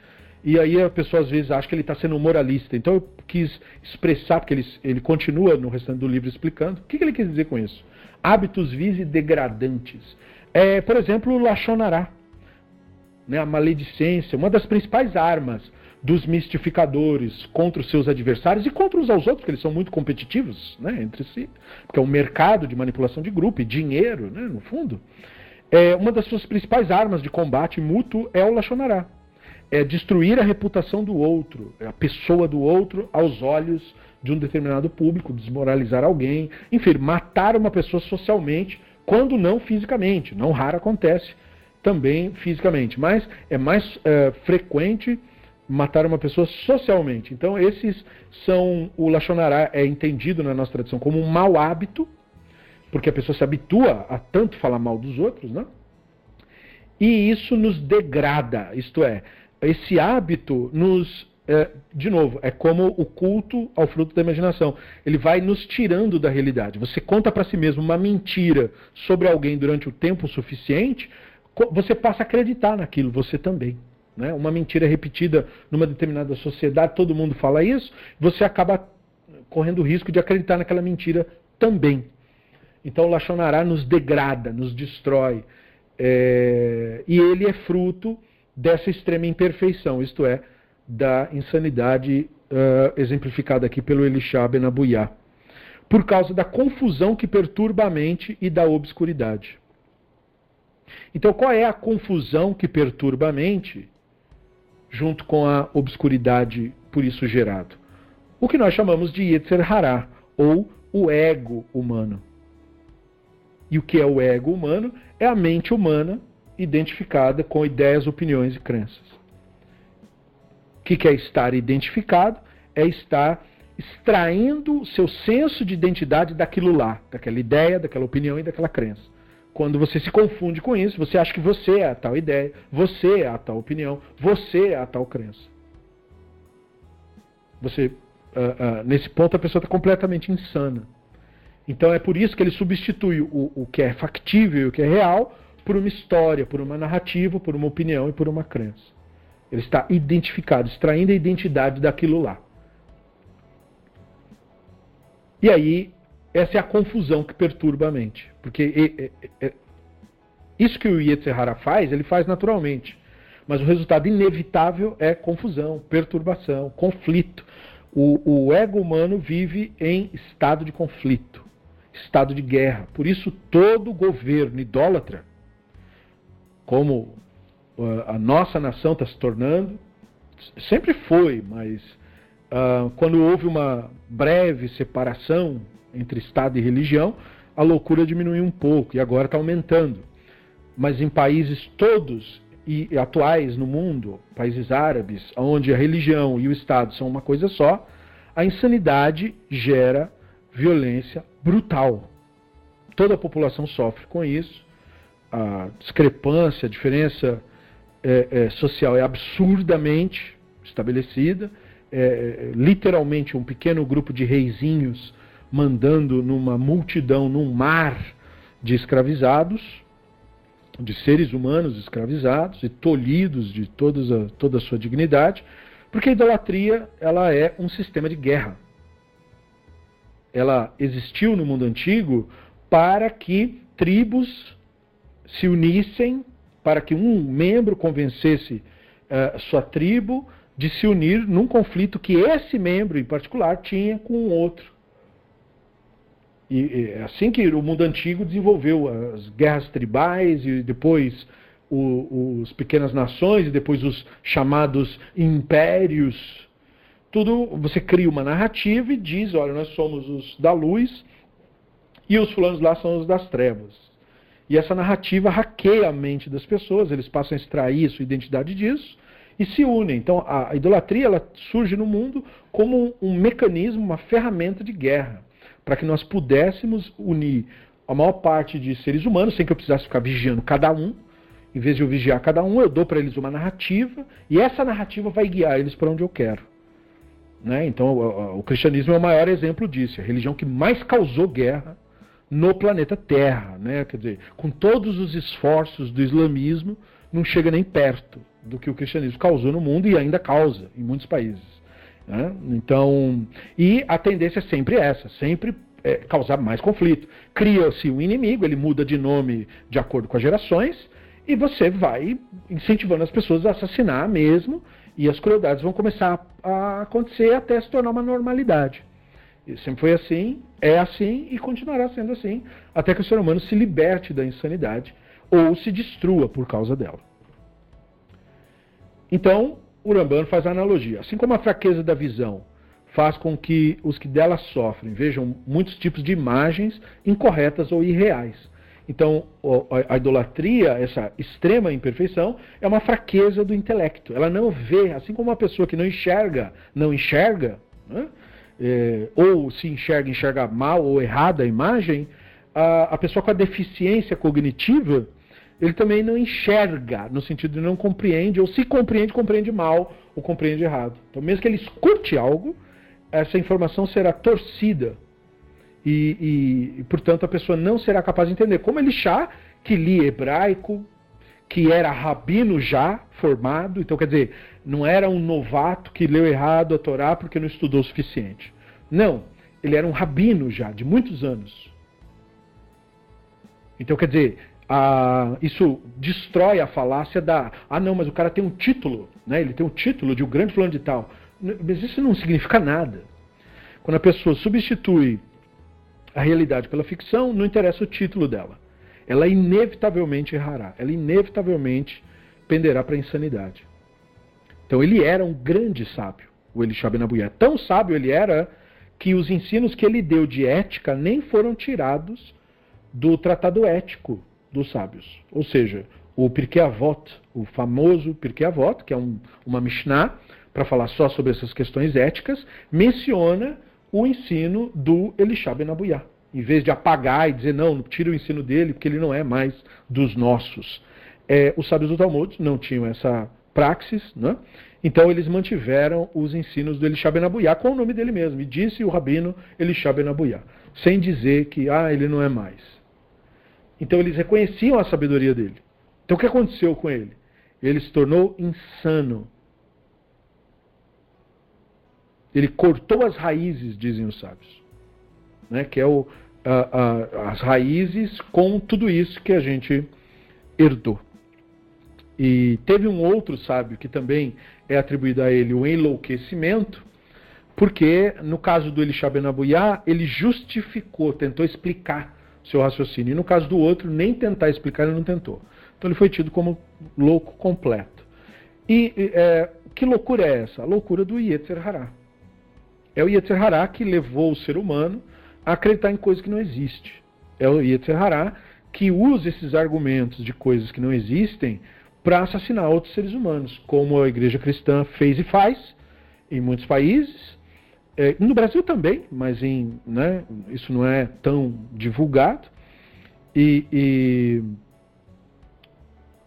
e aí a pessoa às vezes acha que ele está sendo moralista. Então eu quis expressar, porque ele, ele continua no restante do livro explicando, o que, que ele quis dizer com isso? Hábitos vise-degradantes. É, por exemplo, o Lachonará, né, a maledicência, uma das principais armas dos mistificadores contra os seus adversários e contra uns aos outros, porque eles são muito competitivos né, entre si, porque é um mercado de manipulação de grupo e dinheiro, né, no fundo. É, uma das suas principais armas de combate mútuo é o Lachonará. É destruir a reputação do outro, a pessoa do outro aos olhos de um determinado público, desmoralizar alguém, enfim, matar uma pessoa socialmente, quando não fisicamente. Não raro acontece também fisicamente, mas é mais é, frequente matar uma pessoa socialmente. Então, esses são. O Lachonará é entendido na nossa tradição como um mau hábito, porque a pessoa se habitua a tanto falar mal dos outros, né? E isso nos degrada, isto é, esse hábito nos. É, de novo, é como o culto ao fruto da imaginação. Ele vai nos tirando da realidade. Você conta para si mesmo uma mentira sobre alguém durante o tempo suficiente, você passa a acreditar naquilo, você também né? uma mentira repetida numa determinada sociedade, todo mundo fala isso, você acaba correndo o risco de acreditar naquela mentira também. Então o Lachonará nos degrada, nos destrói. É... e ele é fruto dessa extrema imperfeição, isto é, da insanidade uh, exemplificada aqui pelo Elisha Benabuyá, por causa da confusão que perturba a mente e da obscuridade. Então, qual é a confusão que perturba a mente? Junto com a obscuridade por isso gerado. O que nós chamamos de Yetzer Hará, ou o ego humano. E o que é o ego humano? É a mente humana identificada com ideias, opiniões e crenças. O que é estar identificado? É estar extraindo seu senso de identidade daquilo lá, daquela ideia, daquela opinião e daquela crença. Quando você se confunde com isso, você acha que você é a tal ideia, você é a tal opinião, você é a tal crença. Você, uh, uh, nesse ponto, a pessoa está completamente insana. Então é por isso que ele substitui o, o que é factível e o que é real por uma história, por uma narrativa, por uma opinião e por uma crença. Ele está identificado, extraindo a identidade daquilo lá. E aí essa é a confusão que perturba a mente. Porque é, é, isso que o Yetzirah faz, ele faz naturalmente. Mas o resultado inevitável é confusão, perturbação, conflito. O, o ego humano vive em estado de conflito, estado de guerra. Por isso, todo governo idólatra, como uh, a nossa nação está se tornando, sempre foi, mas uh, quando houve uma breve separação entre Estado e religião, a loucura diminuiu um pouco e agora está aumentando. mas em países todos e atuais no mundo, países árabes, onde a religião e o Estado são uma coisa só, a insanidade gera violência brutal. Toda a população sofre com isso. A discrepância, a diferença é, é, social é absurdamente estabelecida. É, literalmente um pequeno grupo de reizinhos mandando numa multidão, num mar de escravizados, de seres humanos escravizados e tolhidos de todas a, toda a sua dignidade, porque a idolatria ela é um sistema de guerra. Ela existiu no mundo antigo para que tribos se unissem, para que um membro convencesse uh, sua tribo de se unir num conflito que esse membro em particular tinha com o outro. E assim que o mundo antigo desenvolveu as guerras tribais e depois o, os pequenas nações e depois os chamados impérios. Tudo você cria uma narrativa e diz, olha, nós somos os da luz e os fulanos lá são os das trevas. E essa narrativa hackeia a mente das pessoas, eles passam a extrair sua identidade disso e se unem. Então a idolatria ela surge no mundo como um mecanismo, uma ferramenta de guerra para que nós pudéssemos unir a maior parte de seres humanos, sem que eu precisasse ficar vigiando cada um. Em vez de eu vigiar cada um, eu dou para eles uma narrativa, e essa narrativa vai guiar eles para onde eu quero. Né? Então, o, o, cristianismo é o maior exemplo disso, é a religião que mais causou guerra no planeta Terra. Né? Quer dizer, com todos os esforços do islamismo, não chega nem perto do que o cristianismo causou no mundo e ainda causa em muitos países. Né? Então, e a tendência é sempre essa, sempre é, causar mais conflito. Cria-se um inimigo, ele muda de nome de acordo com as gerações, e você vai incentivando as pessoas a assassinar mesmo, e as crueldades vão começar a acontecer até se tornar uma normalidade. E sempre foi assim, é assim e continuará sendo assim, até que o ser humano se liberte da insanidade ou se destrua por causa dela. Então, Urambano faz a analogia. Assim como a fraqueza da visão faz com que os que dela sofrem vejam muitos tipos de imagens incorretas ou irreais. Então, a idolatria, essa extrema imperfeição, é uma fraqueza do intelecto. Ela não vê, assim como uma pessoa que não enxerga, não enxerga, né? é, ou se enxerga, enxerga mal ou errada a imagem, a, a pessoa com a deficiência cognitiva ele também não enxerga, no sentido de não compreende, ou se compreende, compreende mal, ou compreende errado. Então, mesmo que ele escute algo, essa informação será torcida. E, e, e portanto, a pessoa não será capaz de entender. Como Elixá, que lia hebraico, que era rabino já formado, então quer dizer, não era um novato que leu errado a Torá porque não estudou o suficiente. Não, ele era um rabino já, de muitos anos. Então quer dizer, isso destrói a falácia da. Ah, não, mas o cara tem um título, né? ele tem um título de um grande fulano de tal. Mas isso não significa nada. Quando a pessoa substitui a realidade pela ficção, não interessa o título dela. Ela inevitavelmente errará. Ela inevitavelmente penderá para a insanidade. Então ele era um grande sábio, o Elisha Ben Abuya. Tão sábio ele era que os ensinos que ele deu de ética nem foram tirados do tratado ético dos sábios. Ou seja, o Pirkei Avot, o famoso Pirkei Avot, que é um, uma Mishnah, para falar só sobre essas questões éticas, menciona o ensino do Elisha Ben Abuyá. Em vez de apagar e dizer, não, tira o ensino dele, porque ele não é mais dos nossos. É, os sábios do Talmud não tinham essa praxis, né? então eles mantiveram os ensinos do Elisha Ben Abuyá com o nome dele mesmo. E disse o rabino Elisha Ben Abuyá, sem dizer que ah, ele não é mais. Então eles reconheciam a sabedoria dele. Então o que aconteceu com ele? Ele se tornou insano. Ele cortou as raízes, dizem os sábios. Né? Que é o, a, a, as raízes com tudo isso que a gente herdou. E teve um outro sábio que também é atribuído a ele o enlouquecimento, porque no caso do Elisha Ben Abuyá, ele justificou, tentou explicar seu raciocínio. E no caso do outro, nem tentar explicar, ele não tentou. Então ele foi tido como louco completo. E é, que loucura é essa? A loucura do Yetzer Hará. É o Yetzer Hará que levou o ser humano a acreditar em coisa que não existe. É o Yetzer Hará que usa esses argumentos de coisas que não existem para assassinar outros seres humanos, como a igreja cristã fez e faz em muitos países, é, no Brasil também, mas em, né, isso não é tão divulgado. E, e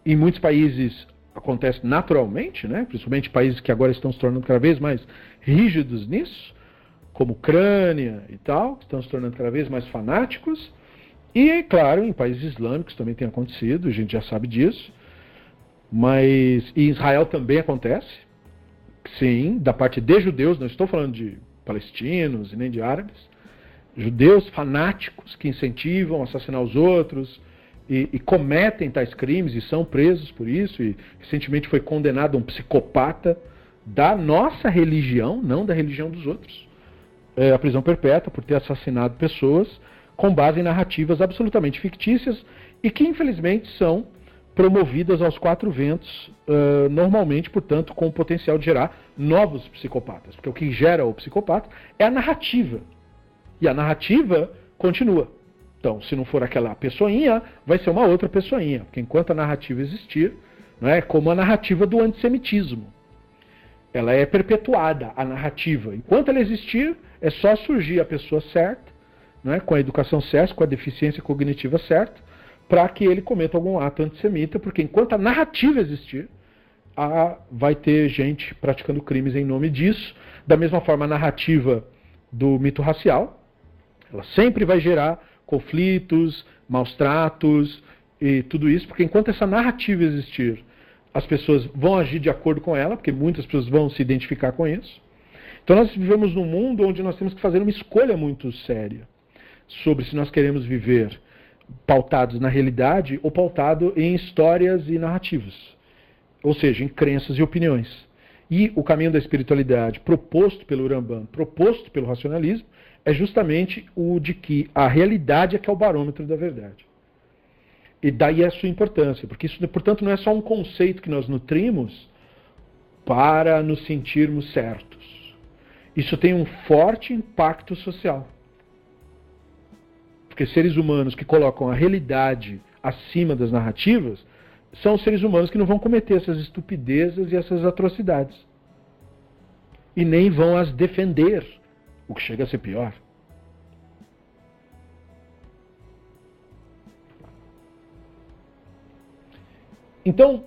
em muitos países acontece naturalmente, né, principalmente países que agora estão se tornando cada vez mais rígidos nisso, como Ucrânia e tal, que estão se tornando cada vez mais fanáticos. E, claro, em países islâmicos também tem acontecido, a gente já sabe disso. Mas em Israel também acontece. Sim, da parte de judeus, não estou falando de palestinos e nem de árabes. Judeus fanáticos que incentivam a assassinar os outros e, e, cometem tais crimes e são presos por isso. E recentemente foi condenado um psicopata da nossa religião, não da religião dos outros, é, a prisão perpétua por ter assassinado pessoas com base em narrativas absolutamente fictícias e que infelizmente são promovidas aos quatro ventos, uh, normalmente, portanto, com o potencial de gerar novos psicopatas. Porque o que gera o psicopata é a narrativa. E a narrativa continua. Então, se não for aquela pessoinha, vai ser uma outra pessoinha. Porque enquanto a narrativa existir, não é como a narrativa do antissemitismo. Ela é perpetuada, a narrativa. Enquanto ela existir, é só surgir a pessoa certa, não é? com a educação certa, com a deficiência cognitiva certa, para que ele cometa algum ato antissemita, porque enquanto a narrativa existir, vai ter gente praticando crimes em nome disso. Da mesma forma, a narrativa do mito racial, ela sempre vai gerar conflitos, maus tratos e tudo isso, porque enquanto essa narrativa existir, as pessoas vão agir de acordo com ela, porque muitas pessoas vão se identificar com isso. Então nós vivemos num mundo onde nós temos que fazer uma escolha muito séria sobre se nós queremos viver pautados na realidade ou pautado em histórias e narrativas, ou seja, em crenças e opiniões. E o caminho da espiritualidade proposto pelo Rambam, proposto pelo racionalismo, é justamente o de que a realidade é que é o barômetro da verdade. E daí a sua importância, porque isso, portanto, não é só um conceito que nós nutrimos para nos sentirmos certos. Isso tem um forte impacto social. Porque seres humanos que colocam a realidade acima das narrativas são seres humanos que não vão cometer essas estupidezes e essas atrocidades. E nem vão as defender, o que chega a ser pior. Então,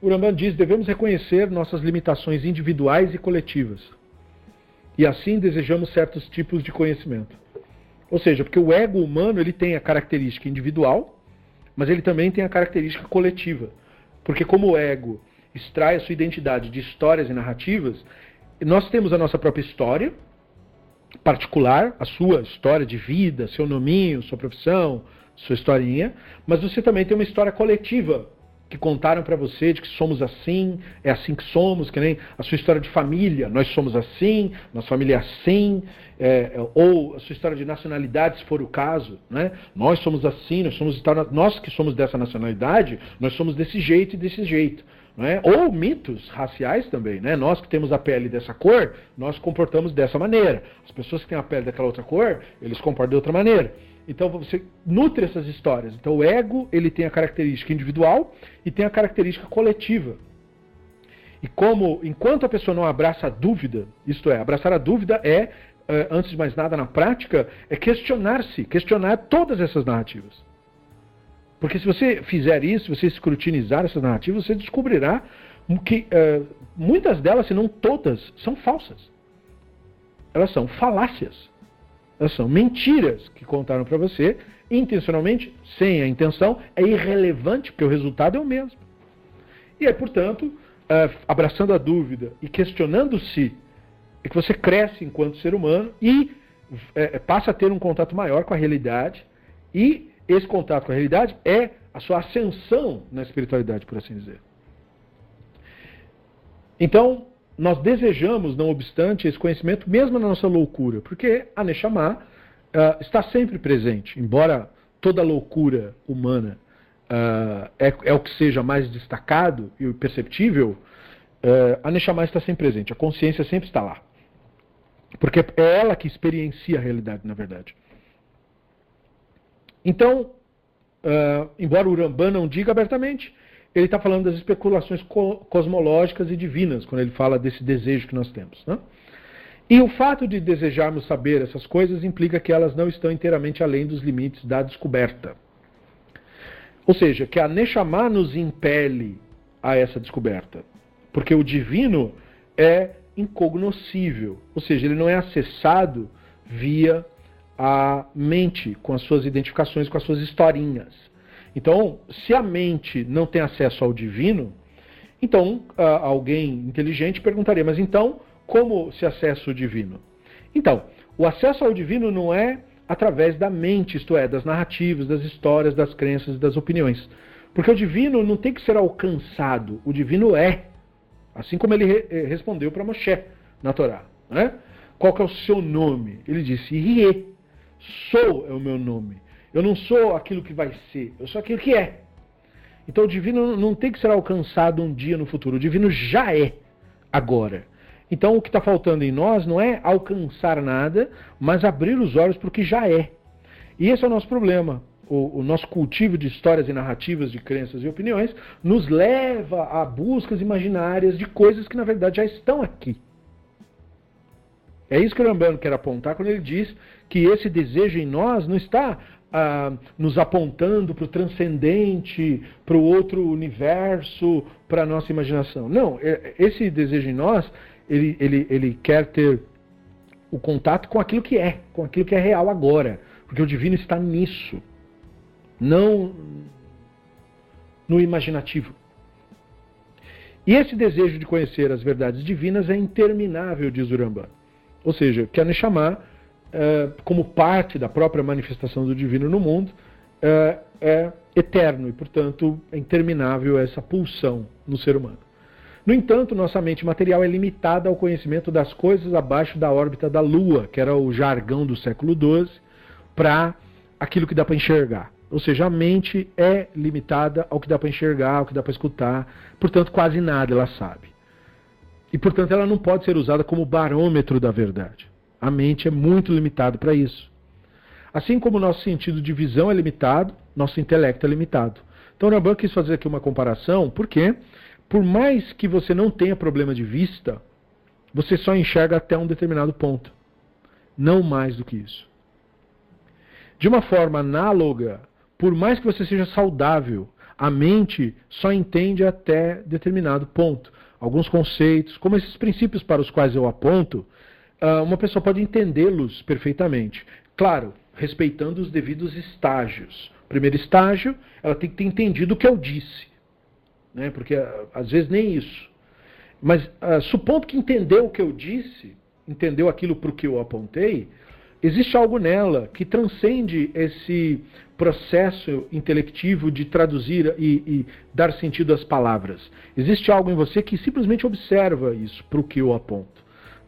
o Rambam diz: devemos reconhecer nossas limitações individuais e coletivas. E assim desejamos certos tipos de conhecimento. Ou seja, porque o ego humano ele tem a característica individual, mas ele também tem a característica coletiva. Porque como o ego extrai a sua identidade de histórias e narrativas, nós temos a nossa própria história particular, a sua história de vida, seu nominho, sua profissão, sua historinha, mas você também tem uma história coletiva que contaram para você de que somos assim, é assim que somos, que nem a sua história de família, nós somos assim, nossa família é assim, é, é, ou a sua história de nacionalidade, se for o caso, né? nós somos assim, nós somos nós que somos dessa nacionalidade, nós somos desse jeito e desse jeito. É? Ou mitos raciais também, né? Nós que temos a pele dessa cor, nós comportamos dessa maneira. As pessoas que têm a pele daquela outra cor, eles comportam de outra maneira. Então você nutre essas histórias. Então o ego ele tem a característica individual e tem a característica coletiva. E como enquanto a pessoa não abraça a dúvida, isto é, abraçar a dúvida é eh, antes de mais nada na prática é questionar-se, questionar todas essas narrativas. Porque se você fizer isso, se você escrutinizar essas narrativas, você descobrirá que uh, muitas delas, se não todas, são falsas. Elas são falácias. São mentiras que contaram para você, intencionalmente, sem a intenção, é irrelevante, porque o resultado é o mesmo. E aí, portanto, abraçando a dúvida e questionando-se, é que você cresce enquanto ser humano e é, passa a ter um contato maior com a realidade. E esse contato com a realidade é a sua ascensão na espiritualidade, por assim dizer. Então, nós desejamos, não obstante, esse conhecimento mesmo na nossa loucura, porque a Neshama uh, está sempre presente, embora toda loucura humana uh, é, é, o que seja mais destacado e perceptível, uh, a Neshama está sempre presente, a consciência sempre está lá. Porque é ela que experiencia a realidade, na verdade. Então, embora o Rambam não diga abertamente, ele está falando das especulações co cosmológicas e divinas, quando ele fala desse desejo que nós temos. Né? E o fato de desejarmos saber essas coisas implica que elas não estão inteiramente além dos limites da descoberta. Ou seja, que a Neshama nos impele a essa descoberta. Porque o divino é incognoscível, ou seja, ele não é acessado via a mente, com as suas identificações, com as suas historinhas. Então, se a mente não tem acesso ao divino, então alguém inteligente perguntaria, mas então como se acessa o divino? Então, o acesso ao divino não é através da mente, isto é, das narrativas, das histórias, das crenças, das opiniões. Porque o divino não tem que ser alcançado, o divino é. Assim como ele re eh, respondeu para Moshe na Torá. Né? Qual que é o seu nome? Ele disse, Rie. Sou é o meu nome. Eu não sou aquilo que vai ser, eu sou aquilo que é. Então o divino não tem que ser alcançado um dia no futuro, o divino já é agora. Então o que está faltando em nós não é alcançar nada, mas abrir os olhos para o que já é. E esse é o nosso problema. O, o, nosso cultivo de histórias e narrativas, de crenças e opiniões, nos leva a buscas imaginárias de coisas que na verdade já estão aqui. É isso que o Rambano quer apontar quando ele diz que esse desejo em nós não está ah, nos apontando para o transcendente, para o outro universo, para a nossa imaginação. Não, é, esse desejo em nós ele, ele, ele quer ter o contato com aquilo que é, com aquilo que é real agora. Porque o divino está nisso, não no imaginativo. E esse desejo de conhecer as verdades divinas é interminável, diz Urambá. Ou seja, quer nos chamar uh, como parte da própria manifestação do divino no mundo, uh, é eterno e, portanto, é interminável essa pulsão no ser humano. No entanto, nossa mente material é limitada ao conhecimento das coisas abaixo da órbita da Lua, que era o jargão do século XII, para aquilo que dá para enxergar. Ou seja, a mente é limitada ao que dá para enxergar, ao que dá para escutar, portanto, quase nada ela sabe. E, portanto, ela não pode ser usada como barômetro da verdade. A mente é muito limitada para isso. Assim como o nosso sentido de visão é limitado, nosso intelecto é limitado. Então, Ramban quis fazer aqui uma comparação, porque por mais que você não tenha problema de vista, você só enxerga até um determinado ponto. Não mais do que isso. De uma forma análoga, por mais que você seja saudável, a mente só entende até determinado ponto. Alguns conceitos, como esses princípios para os quais eu aponto, uma pessoa pode entendê-los perfeitamente. Claro, respeitando os devidos estágios. Primeiro estágio, ela tem que ter entendido o que eu disse né? porque ah, às vezes nem isso. Mas uh, supondo que entendeu o que eu disse, entendeu aquilo para o que eu apontei, existe algo nela que transcende esse processo intelectivo de traduzir e, e dar sentido às palavras. Existe algo em você que simplesmente observa isso para o que eu aponto,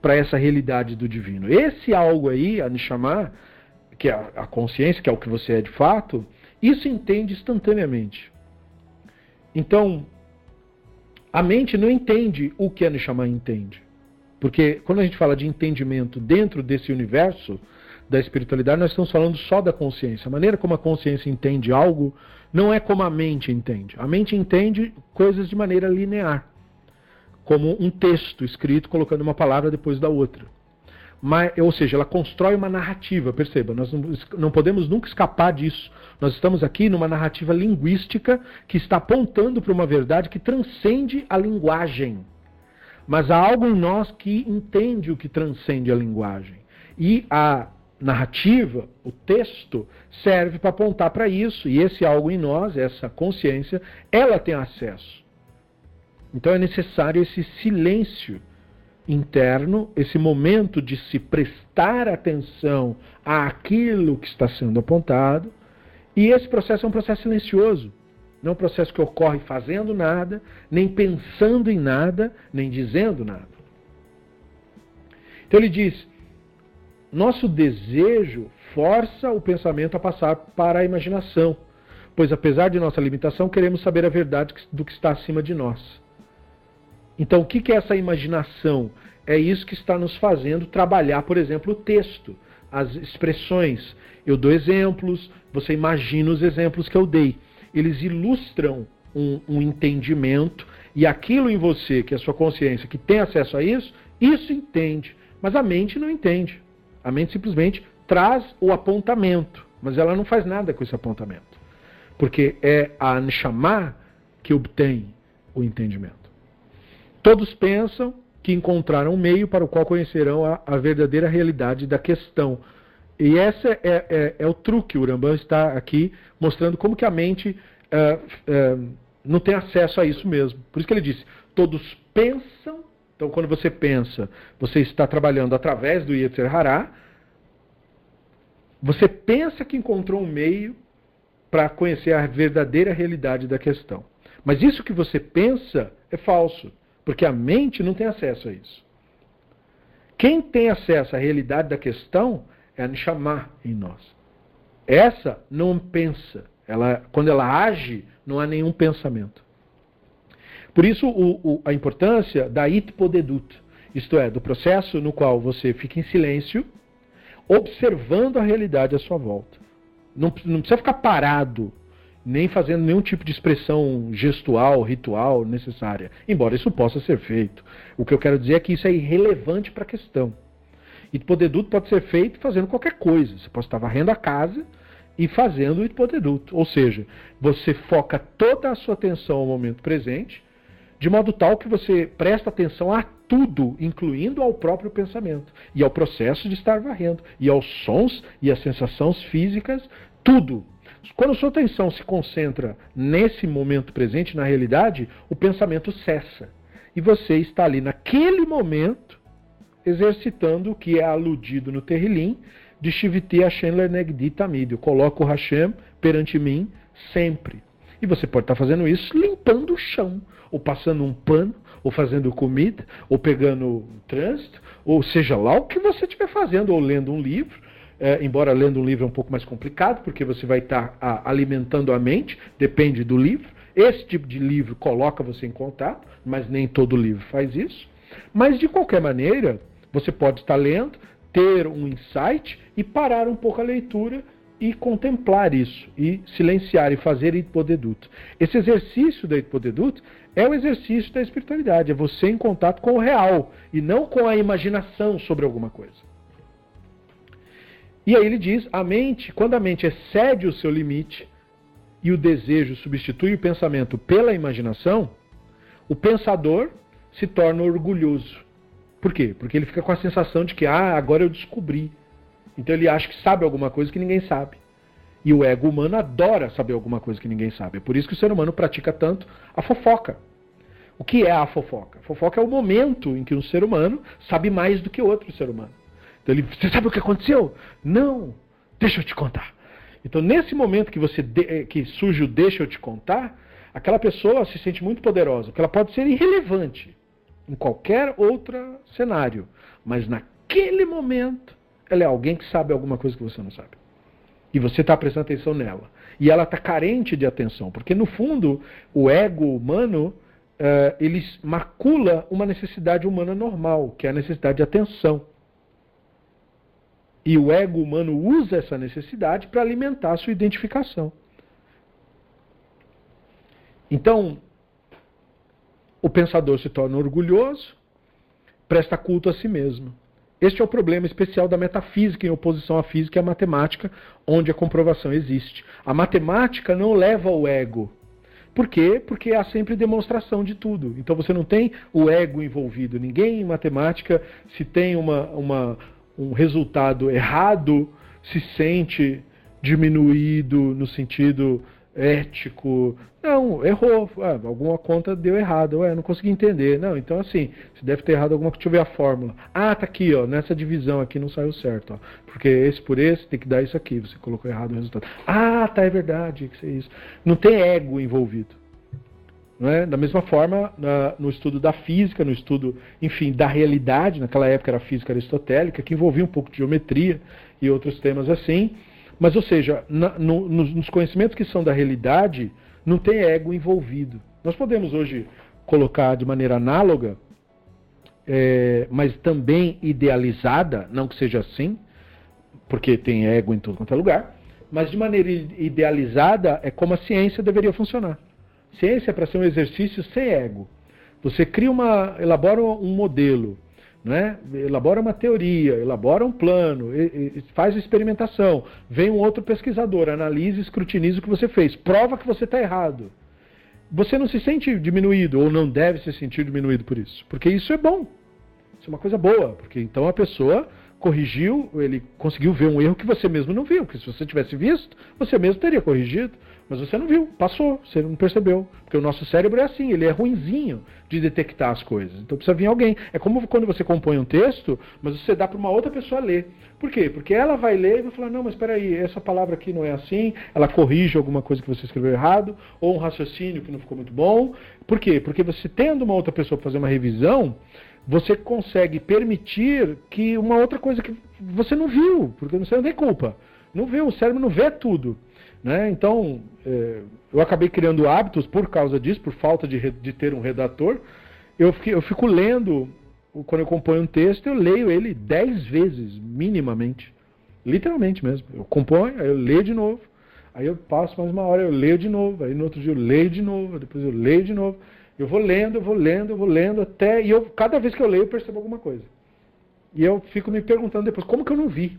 para essa realidade do divino. Esse algo aí, a Nishamah, que é a consciência, que é o que você é de fato, isso entende instantaneamente. Então, a mente não entende o que a Neshama entende. Porque quando a gente fala de entendimento dentro desse universo da espiritualidade, nós estamos falando só da consciência. A maneira como a consciência entende algo não é como a mente entende. A mente entende coisas de maneira linear, como um texto escrito colocando uma palavra depois da outra. Mas, ou seja, ela constrói uma narrativa, perceba, nós não, não podemos nunca escapar disso. Nós estamos aqui numa narrativa linguística que está apontando para uma verdade que transcende a linguagem. Mas há algo em nós que entende o que transcende a linguagem. E a narrativa, o texto, serve para apontar para isso. E esse algo em nós, essa consciência, ela tem acesso. Então é necessário esse silêncio interno, esse momento de se prestar atenção àquilo que está sendo apontado. E esse processo é um processo silencioso. Não é um processo que ocorre fazendo nada, nem pensando em nada, nem dizendo nada. Então ele diz: nosso desejo força o pensamento a passar para a imaginação, pois apesar de nossa limitação, queremos saber a verdade do que está acima de nós. Então, o que é essa imaginação? É isso que está nos fazendo trabalhar, por exemplo, o texto. as expressões. Eu dou exemplos, você imagina os exemplos que eu dei. Eles ilustram um, um entendimento e aquilo em você, que é a sua consciência, que tem acesso a isso, isso entende. Mas a mente não entende. A mente simplesmente traz o apontamento, mas ela não faz nada com esse apontamento. Porque é a Neshama que obtém o entendimento. Todos pensam que encontraram um meio para o qual conhecerão a, a verdadeira realidade da questão. E esse é, é, é, o truque. O Rambam está aqui mostrando como que a mente é, é, não tem acesso a isso mesmo. Por isso que ele disse: todos pensam. Então, quando você pensa, você está trabalhando através do Yetzer Hará. Você pensa que encontrou um meio para conhecer a verdadeira realidade da questão. Mas isso que você pensa é falso, porque a mente não tem acesso a isso. Quem tem acesso à realidade da questão é a Neshama em nós. Essa não pensa. Ela, quando ela age, não há nenhum pensamento. Por isso, o, o, a importância da itpodedut, isto é, do processo no qual você fica em silêncio, observando a realidade à sua volta. Não, não precisa ficar parado, nem fazendo nenhum tipo de expressão gestual, ritual necessária, embora isso possa ser feito. O que eu quero dizer é que isso é irrelevante para a questão. Itpodeduto pode ser feito fazendo qualquer coisa. Você pode estar varrendo a casa e fazendo o Itpodeduto. Ou seja, você foca toda a sua atenção ao momento presente, de modo tal que você presta atenção a tudo, incluindo ao próprio pensamento, e ao processo de estar varrendo, e aos sons e às sensações físicas, tudo. Quando sua atenção se concentra nesse momento presente, na realidade, o pensamento cessa. E você está ali naquele momento exercitando o que é aludido no Terrilim de Shiviti Hashem Lernegdi Tamid. Eu coloco o Hashem perante mim sempre. E você pode estar fazendo isso limpando o chão, ou passando um pano, ou fazendo comida, ou pegando trânsito, ou seja lá o que você estiver fazendo, ou lendo um livro. É, embora lendo um livro é um pouco mais complicado, porque você vai estar a, alimentando a mente, depende do livro. Esse tipo de livro coloca você em contato, mas nem todo livro faz isso. Mas de qualquer maneira, você pode estar lendo, ter um insight e parar um pouco a leitura e contemplar isso, e silenciar e fazer Itpodeduto. Esse exercício da Itpodeduto é o exercício da espiritualidade, é você em contato com o real e não com a imaginação sobre alguma coisa. E aí ele diz: a mente, quando a mente excede o seu limite e o desejo substitui o pensamento pela imaginação, o pensador se torna orgulhoso. Por quê? Porque ele fica com a sensação de que, ah, agora eu descobri. Então ele acha que sabe alguma coisa que ninguém sabe. E o ego humano adora saber alguma coisa que ninguém sabe. É por isso que o ser humano pratica tanto a fofoca. O que é a fofoca? A fofoca é o momento em que um ser humano sabe mais do que outro ser humano. Então ele, você sabe o que aconteceu? Não, deixa eu te contar. Então nesse momento que você eh, que surge o deixa eu te contar, aquela pessoa se sente muito poderosa, porque ela pode ser irrelevante em qualquer outro cenário, mas naquele momento ela é alguém que sabe alguma coisa que você não sabe. E você está prestando atenção nela. E ela está carente de atenção, porque no fundo o ego humano uh, ele macula uma necessidade humana normal, que é a necessidade de atenção. E o ego humano usa essa necessidade para alimentar a sua identificação. Então, o pensador se torna orgulhoso, presta culto a si mesmo. Este é o problema especial da metafísica em oposição à física e à matemática, onde a comprovação existe. A matemática não leva ao ego. Por quê? Porque há sempre demonstração de tudo. Então você não tem o ego envolvido. Ninguém em matemática, se tem uma, uma, um resultado errado, se sente diminuído no sentido ético. Não, errou. Ah, alguma conta deu errado. Ué, não consegui entender. Não, então assim, você deve ter errado alguma coisa. Deixa eu ver a fórmula. Ah, tá aqui, ó. Nessa divisão aqui não saiu certo, ó. Porque esse por esse tem que dar isso aqui. Você colocou errado o resultado. Ah, tá, é verdade. Que é isso. Não tem ego envolvido. Não é? Da mesma forma, na, no estudo da física, no estudo, enfim, da realidade, naquela época era física aristotélica, que envolvia um pouco de geometria e outros temas assim. Mas, ou seja, na, no, nos, nos conhecimentos que são da realidade, não tem ego envolvido. Nós podemos hoje colocar de maneira análoga, é, mas também idealizada, não que seja assim, porque tem ego em tudo quanto é lugar, mas de maneira idealizada é como a ciência deveria funcionar. Ciência é para ser um exercício sem ego. Você cria uma, elabora um modelo, né? elabora uma teoria, elabora um plano, faz experimentação, vem um outro pesquisador, analisa, escrutiniza o que você fez, prova que você está errado. Você não se sente diminuído ou não deve se sentir diminuído por isso, porque isso é bom, isso é uma coisa boa, porque então a pessoa corrigiu, ele conseguiu ver um erro que você mesmo não viu, porque se você tivesse visto, você mesmo teria corrigido, mas você não viu, passou, você não percebeu, porque o nosso cérebro é assim, ele é ruinzinho de detectar as coisas. Então precisa vir alguém. É como quando você compõe um texto, mas você dá para uma outra pessoa ler. Por quê? Porque ela vai ler e vai falar: "Não, mas espera aí, essa palavra aqui não é assim". Ela corrige alguma coisa que você escreveu errado ou um raciocínio que não ficou muito bom. Por quê? Porque você tendo uma outra pessoa para fazer uma revisão, você consegue permitir que uma outra coisa que você não viu, porque você não tem culpa. Não viu, o cérebro não vê tudo. Né? Então, é, eu acabei criando hábitos por causa disso, por falta de, de ter um redator. Eu, fiquei, eu fico lendo, quando eu componho um texto, eu leio ele dez vezes, minimamente. Literalmente mesmo. Eu componho, aí eu leio de novo. Aí eu passo mais uma hora, eu leio de novo. Aí no outro dia eu leio de novo, depois eu leio de novo. Eu vou lendo, eu vou lendo, eu vou lendo até. E eu, cada vez que eu leio, eu percebo alguma coisa. E eu fico me perguntando depois, como que eu não vi?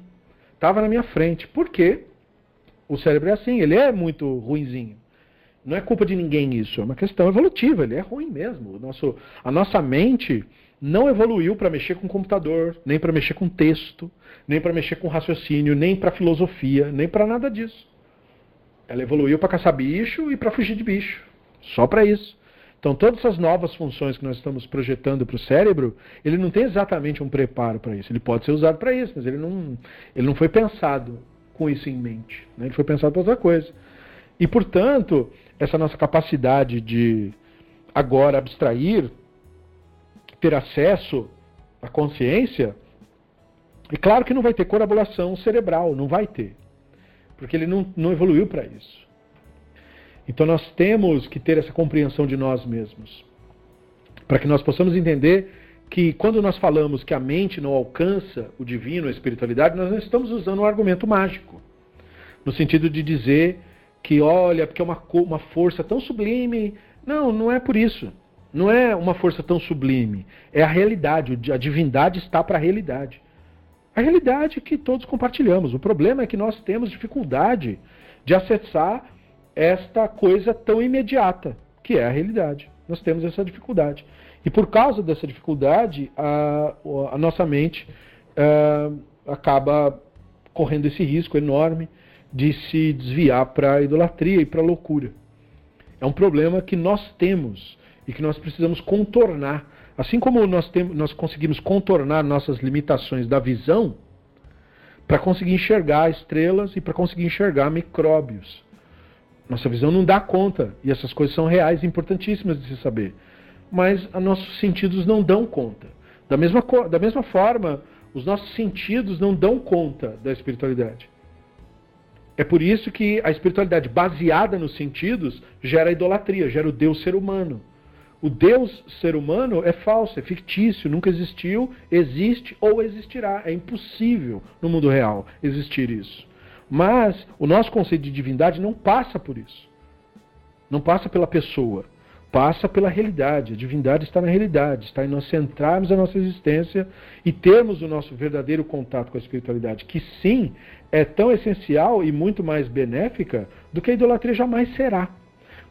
Estava na minha frente. Por quê? O cérebro é assim, ele é muito ruinzinho. Não é culpa de ninguém isso, é uma questão evolutiva, ele é ruim mesmo. Nosso, a nossa mente não evoluiu para mexer com computador, nem para mexer com texto, nem para mexer com raciocínio, nem para filosofia, nem para nada disso. Ela evoluiu para caçar bicho e para fugir de bicho. Só para isso. Então, todas essas novas funções que nós estamos projetando para o cérebro, ele não tem exatamente um preparo para isso. Ele pode ser usado para isso, mas ele não, ele não foi pensado com isso em mente. Né? Ele foi pensado para outra coisa. E, portanto, essa nossa capacidade de agora abstrair, ter acesso à consciência, é claro que não vai ter corabulação cerebral, não vai ter. Porque ele não, não evoluiu para isso. Então nós temos que ter essa compreensão de nós mesmos. Para que nós possamos entender que quando nós falamos que a mente não alcança o divino, a espiritualidade, nós não estamos usando um argumento mágico. No sentido de dizer que, olha, porque é uma, uma força tão sublime. Não, não é por isso. Não é uma força tão sublime. É a realidade. A divindade está para a realidade. A realidade que todos compartilhamos. O problema é que nós temos dificuldade de acessar esta coisa tão imediata, que é a realidade. Nós temos essa dificuldade. E por causa dessa dificuldade, a, a nossa mente a, é, acaba correndo esse risco enorme de se desviar para a idolatria e para a loucura. É um problema que nós temos e que nós precisamos contornar. Assim como nós, nós conseguimos contornar nossas limitações da visão, para conseguir enxergar estrelas e para conseguir enxergar micróbios. Nossa visão não dá conta. E essas coisas são reais e importantíssimas de se saber. Mas nossos sentidos não dão conta. Da mesma, da mesma forma, os nossos sentidos não dão conta da espiritualidade. É por isso que a espiritualidade baseada nos sentidos gera idolatria, gera o Deus ser humano. O Deus ser humano é falso, é fictício, nunca existiu, existe ou existirá. É impossível no mundo real existir isso. Mas o nosso conceito de divindade não passa por isso. Não passa pela pessoa. Passa pela realidade. A divindade está na realidade. Está em nós centrarmos a nossa existência e termos o nosso verdadeiro contato com a espiritualidade, que sim é tão essencial e muito mais benéfica do que a idolatria jamais será.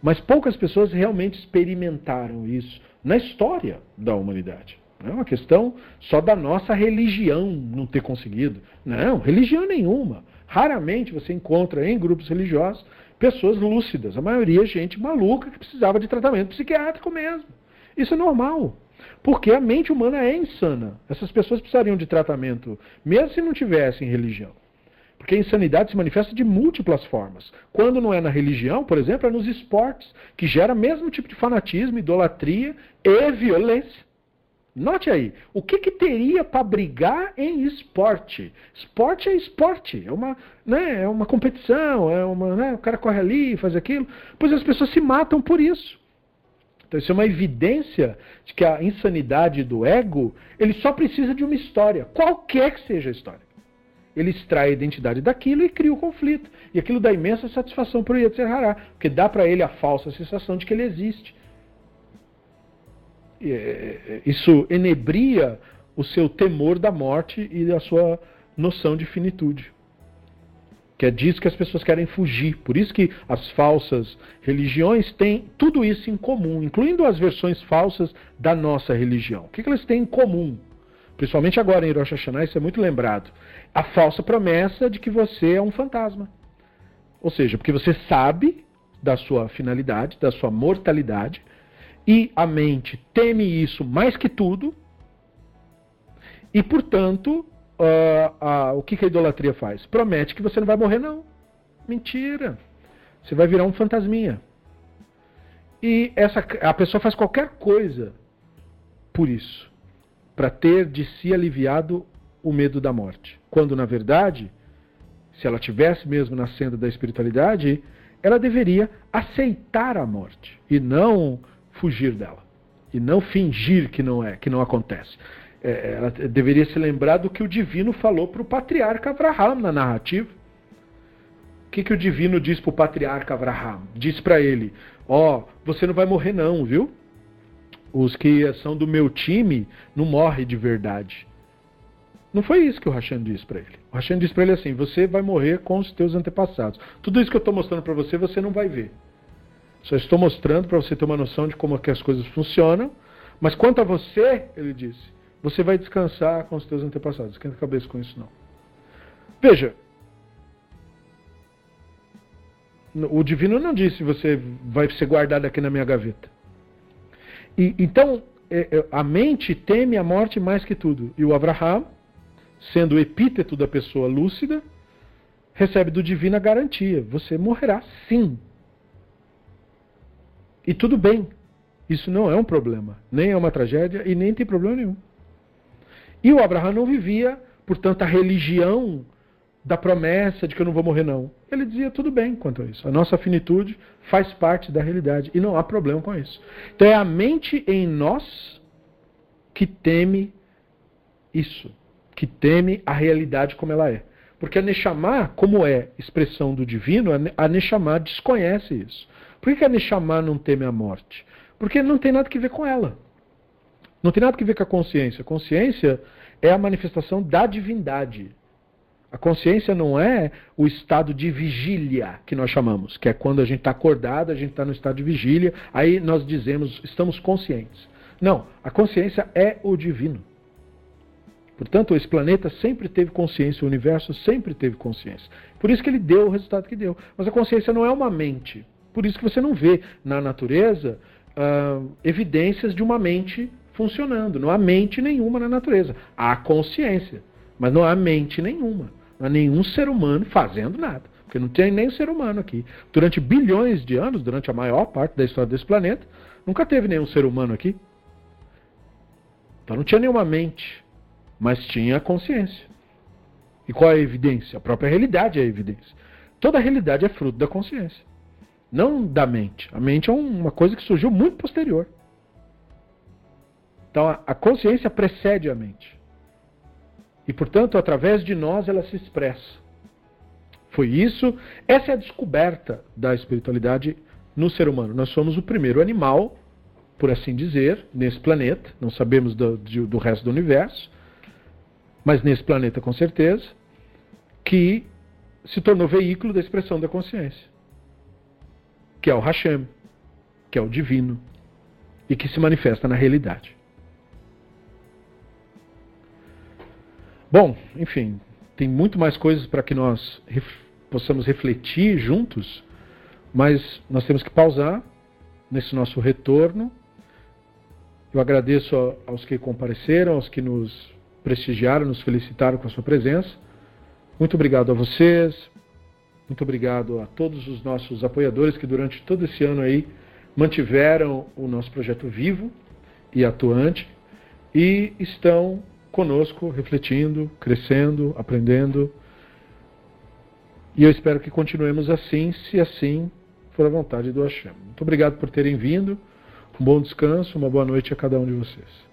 Mas poucas pessoas realmente experimentaram isso na história da humanidade. Não é uma questão só da nossa religião não ter conseguido. Não, religião nenhuma. Raramente você encontra em grupos religiosos pessoas lúcidas. A maioria é gente maluca que precisava de tratamento psiquiátrico mesmo. Isso é normal. Porque a mente humana é insana. Essas pessoas precisariam de tratamento, mesmo se não tivessem religião. Porque a insanidade se manifesta de múltiplas formas. Quando não é na religião, por exemplo, é nos esportes, que gera o mesmo tipo de fanatismo, idolatria e violência. Note aí, o que, que teria para brigar em esporte? Esporte é esporte, é uma, né, é uma competição, é uma, né, o cara corre ali faz aquilo. Pois as pessoas se matam por isso. Então isso é uma evidência de que a insanidade do ego, ele só precisa de uma história, qualquer que seja a história. ele extrai a identidade daquilo e cria o conflito. E aquilo dá imensa satisfação para o Yetzer Hará, porque dá para ele a falsa sensação de que ele existe. É, é, isso enebria o seu temor da morte e a sua noção de finitude. Que é disso que as pessoas querem fugir. Por isso que as falsas religiões têm tudo isso em comum, incluindo as versões falsas da nossa religião. O que, que elas têm em comum? Principalmente agora em Rosh Hashanah, isso é muito lembrado. A falsa promessa de que você é um fantasma. Ou seja, porque você sabe da sua finalidade, da sua mortalidade, e a mente teme isso mais que tudo, e portanto, uh, uh, o que, que a idolatria faz? Promete que você não vai morrer, não. Mentira. Você vai virar um fantasminha. E essa, a pessoa faz qualquer coisa por isso para ter de si aliviado o medo da morte. Quando, na verdade, se ela tivesse mesmo na senda da espiritualidade, ela deveria aceitar a morte e não fugir dela. E não fingir que não é, que não acontece. É, ela deveria se lembrar do que o divino falou para o patriarca Abraham na narrativa. O que, que o divino diz para o patriarca Abraham? Diz para ele: Ó, oh, você não vai morrer, não, viu? os que são do meu time não morrem de verdade. Não foi isso que o Hashem disse para ele. O Hashem disse para ele assim: você vai morrer com os teus antepassados. Tudo isso que eu estou mostrando para você, você não vai ver. Só estou mostrando para você ter uma noção de como é que as coisas funcionam. Mas quanto a você, ele disse, você vai descansar com os teus antepassados. Esquenta a cabeça com isso não. Veja, o divino não disse você vai ser guardado aqui na minha gaveta. E, então, é, é, a mente teme a morte mais que tudo. E o Abraham, sendo o epíteto da pessoa lúcida, recebe do divino a garantia: você morrerá sim. E tudo bem. Isso não é um problema, nem é uma tragédia e nem tem problema nenhum. E o Abraham não vivia, portanto, a religião da promessa de que eu não vou morrer, não. Ele dizia tudo bem quanto a isso. A nossa finitude faz parte da realidade e não há problema com isso. Então é a mente em nós que teme isso, que teme a realidade como ela é. Porque a Neshama, como é expressão do divino, a Neshama desconhece isso. Por que a Neshama não teme a morte? Porque não tem nada que ver com ela. Não tem nada que ver com a consciência. A consciência é a manifestação da divindade. A consciência não é o estado de vigília que nós chamamos, que é quando a gente está acordado, a gente está no estado de vigília, aí nós dizemos, estamos conscientes. Não, a consciência é o divino. Portanto, esse planeta sempre teve consciência, o universo sempre teve consciência. Por isso que ele deu o resultado que deu. Mas a consciência não é uma mente. Por isso que você não vê na natureza uh, evidências de uma mente funcionando. Não há mente nenhuma na natureza. Há consciência. Mas não há mente nenhuma. Não há nenhum ser humano fazendo nada. Porque não tem nem ser humano aqui. Durante bilhões de anos, durante a maior parte da história desse planeta, nunca teve nenhum ser humano aqui. Então não tinha nenhuma mente, mas tinha consciência. E qual é a evidência? A própria realidade é a evidência. Toda a realidade é fruto da consciência, não da mente. A mente é uma coisa que surgiu muito posterior. Então a consciência precede a mente. E, portanto, através de nós ela se expressa. Foi isso, essa é a descoberta da espiritualidade no ser humano. Nós somos o primeiro animal, por assim dizer, nesse planeta. Não sabemos do, do resto do universo, mas nesse planeta com certeza, que se tornou veículo da expressão da consciência, que é o Hashem, que é o divino, e que se manifesta na realidade. Bom, enfim, tem muito mais coisas para que nós ref possamos refletir juntos, mas nós temos que pausar nesse nosso retorno. Eu agradeço aos que compareceram, aos que nos prestigiaram, nos felicitaram com a sua presença. Muito obrigado a vocês, muito obrigado a todos os nossos apoiadores que durante todo esse ano aí mantiveram o nosso projeto vivo e atuante e estão conosco, refletindo, crescendo, aprendendo. E eu espero que continuemos assim, se assim for a vontade do Hashem. Muito obrigado por terem vindo. Um bom descanso, uma boa noite a cada um de vocês.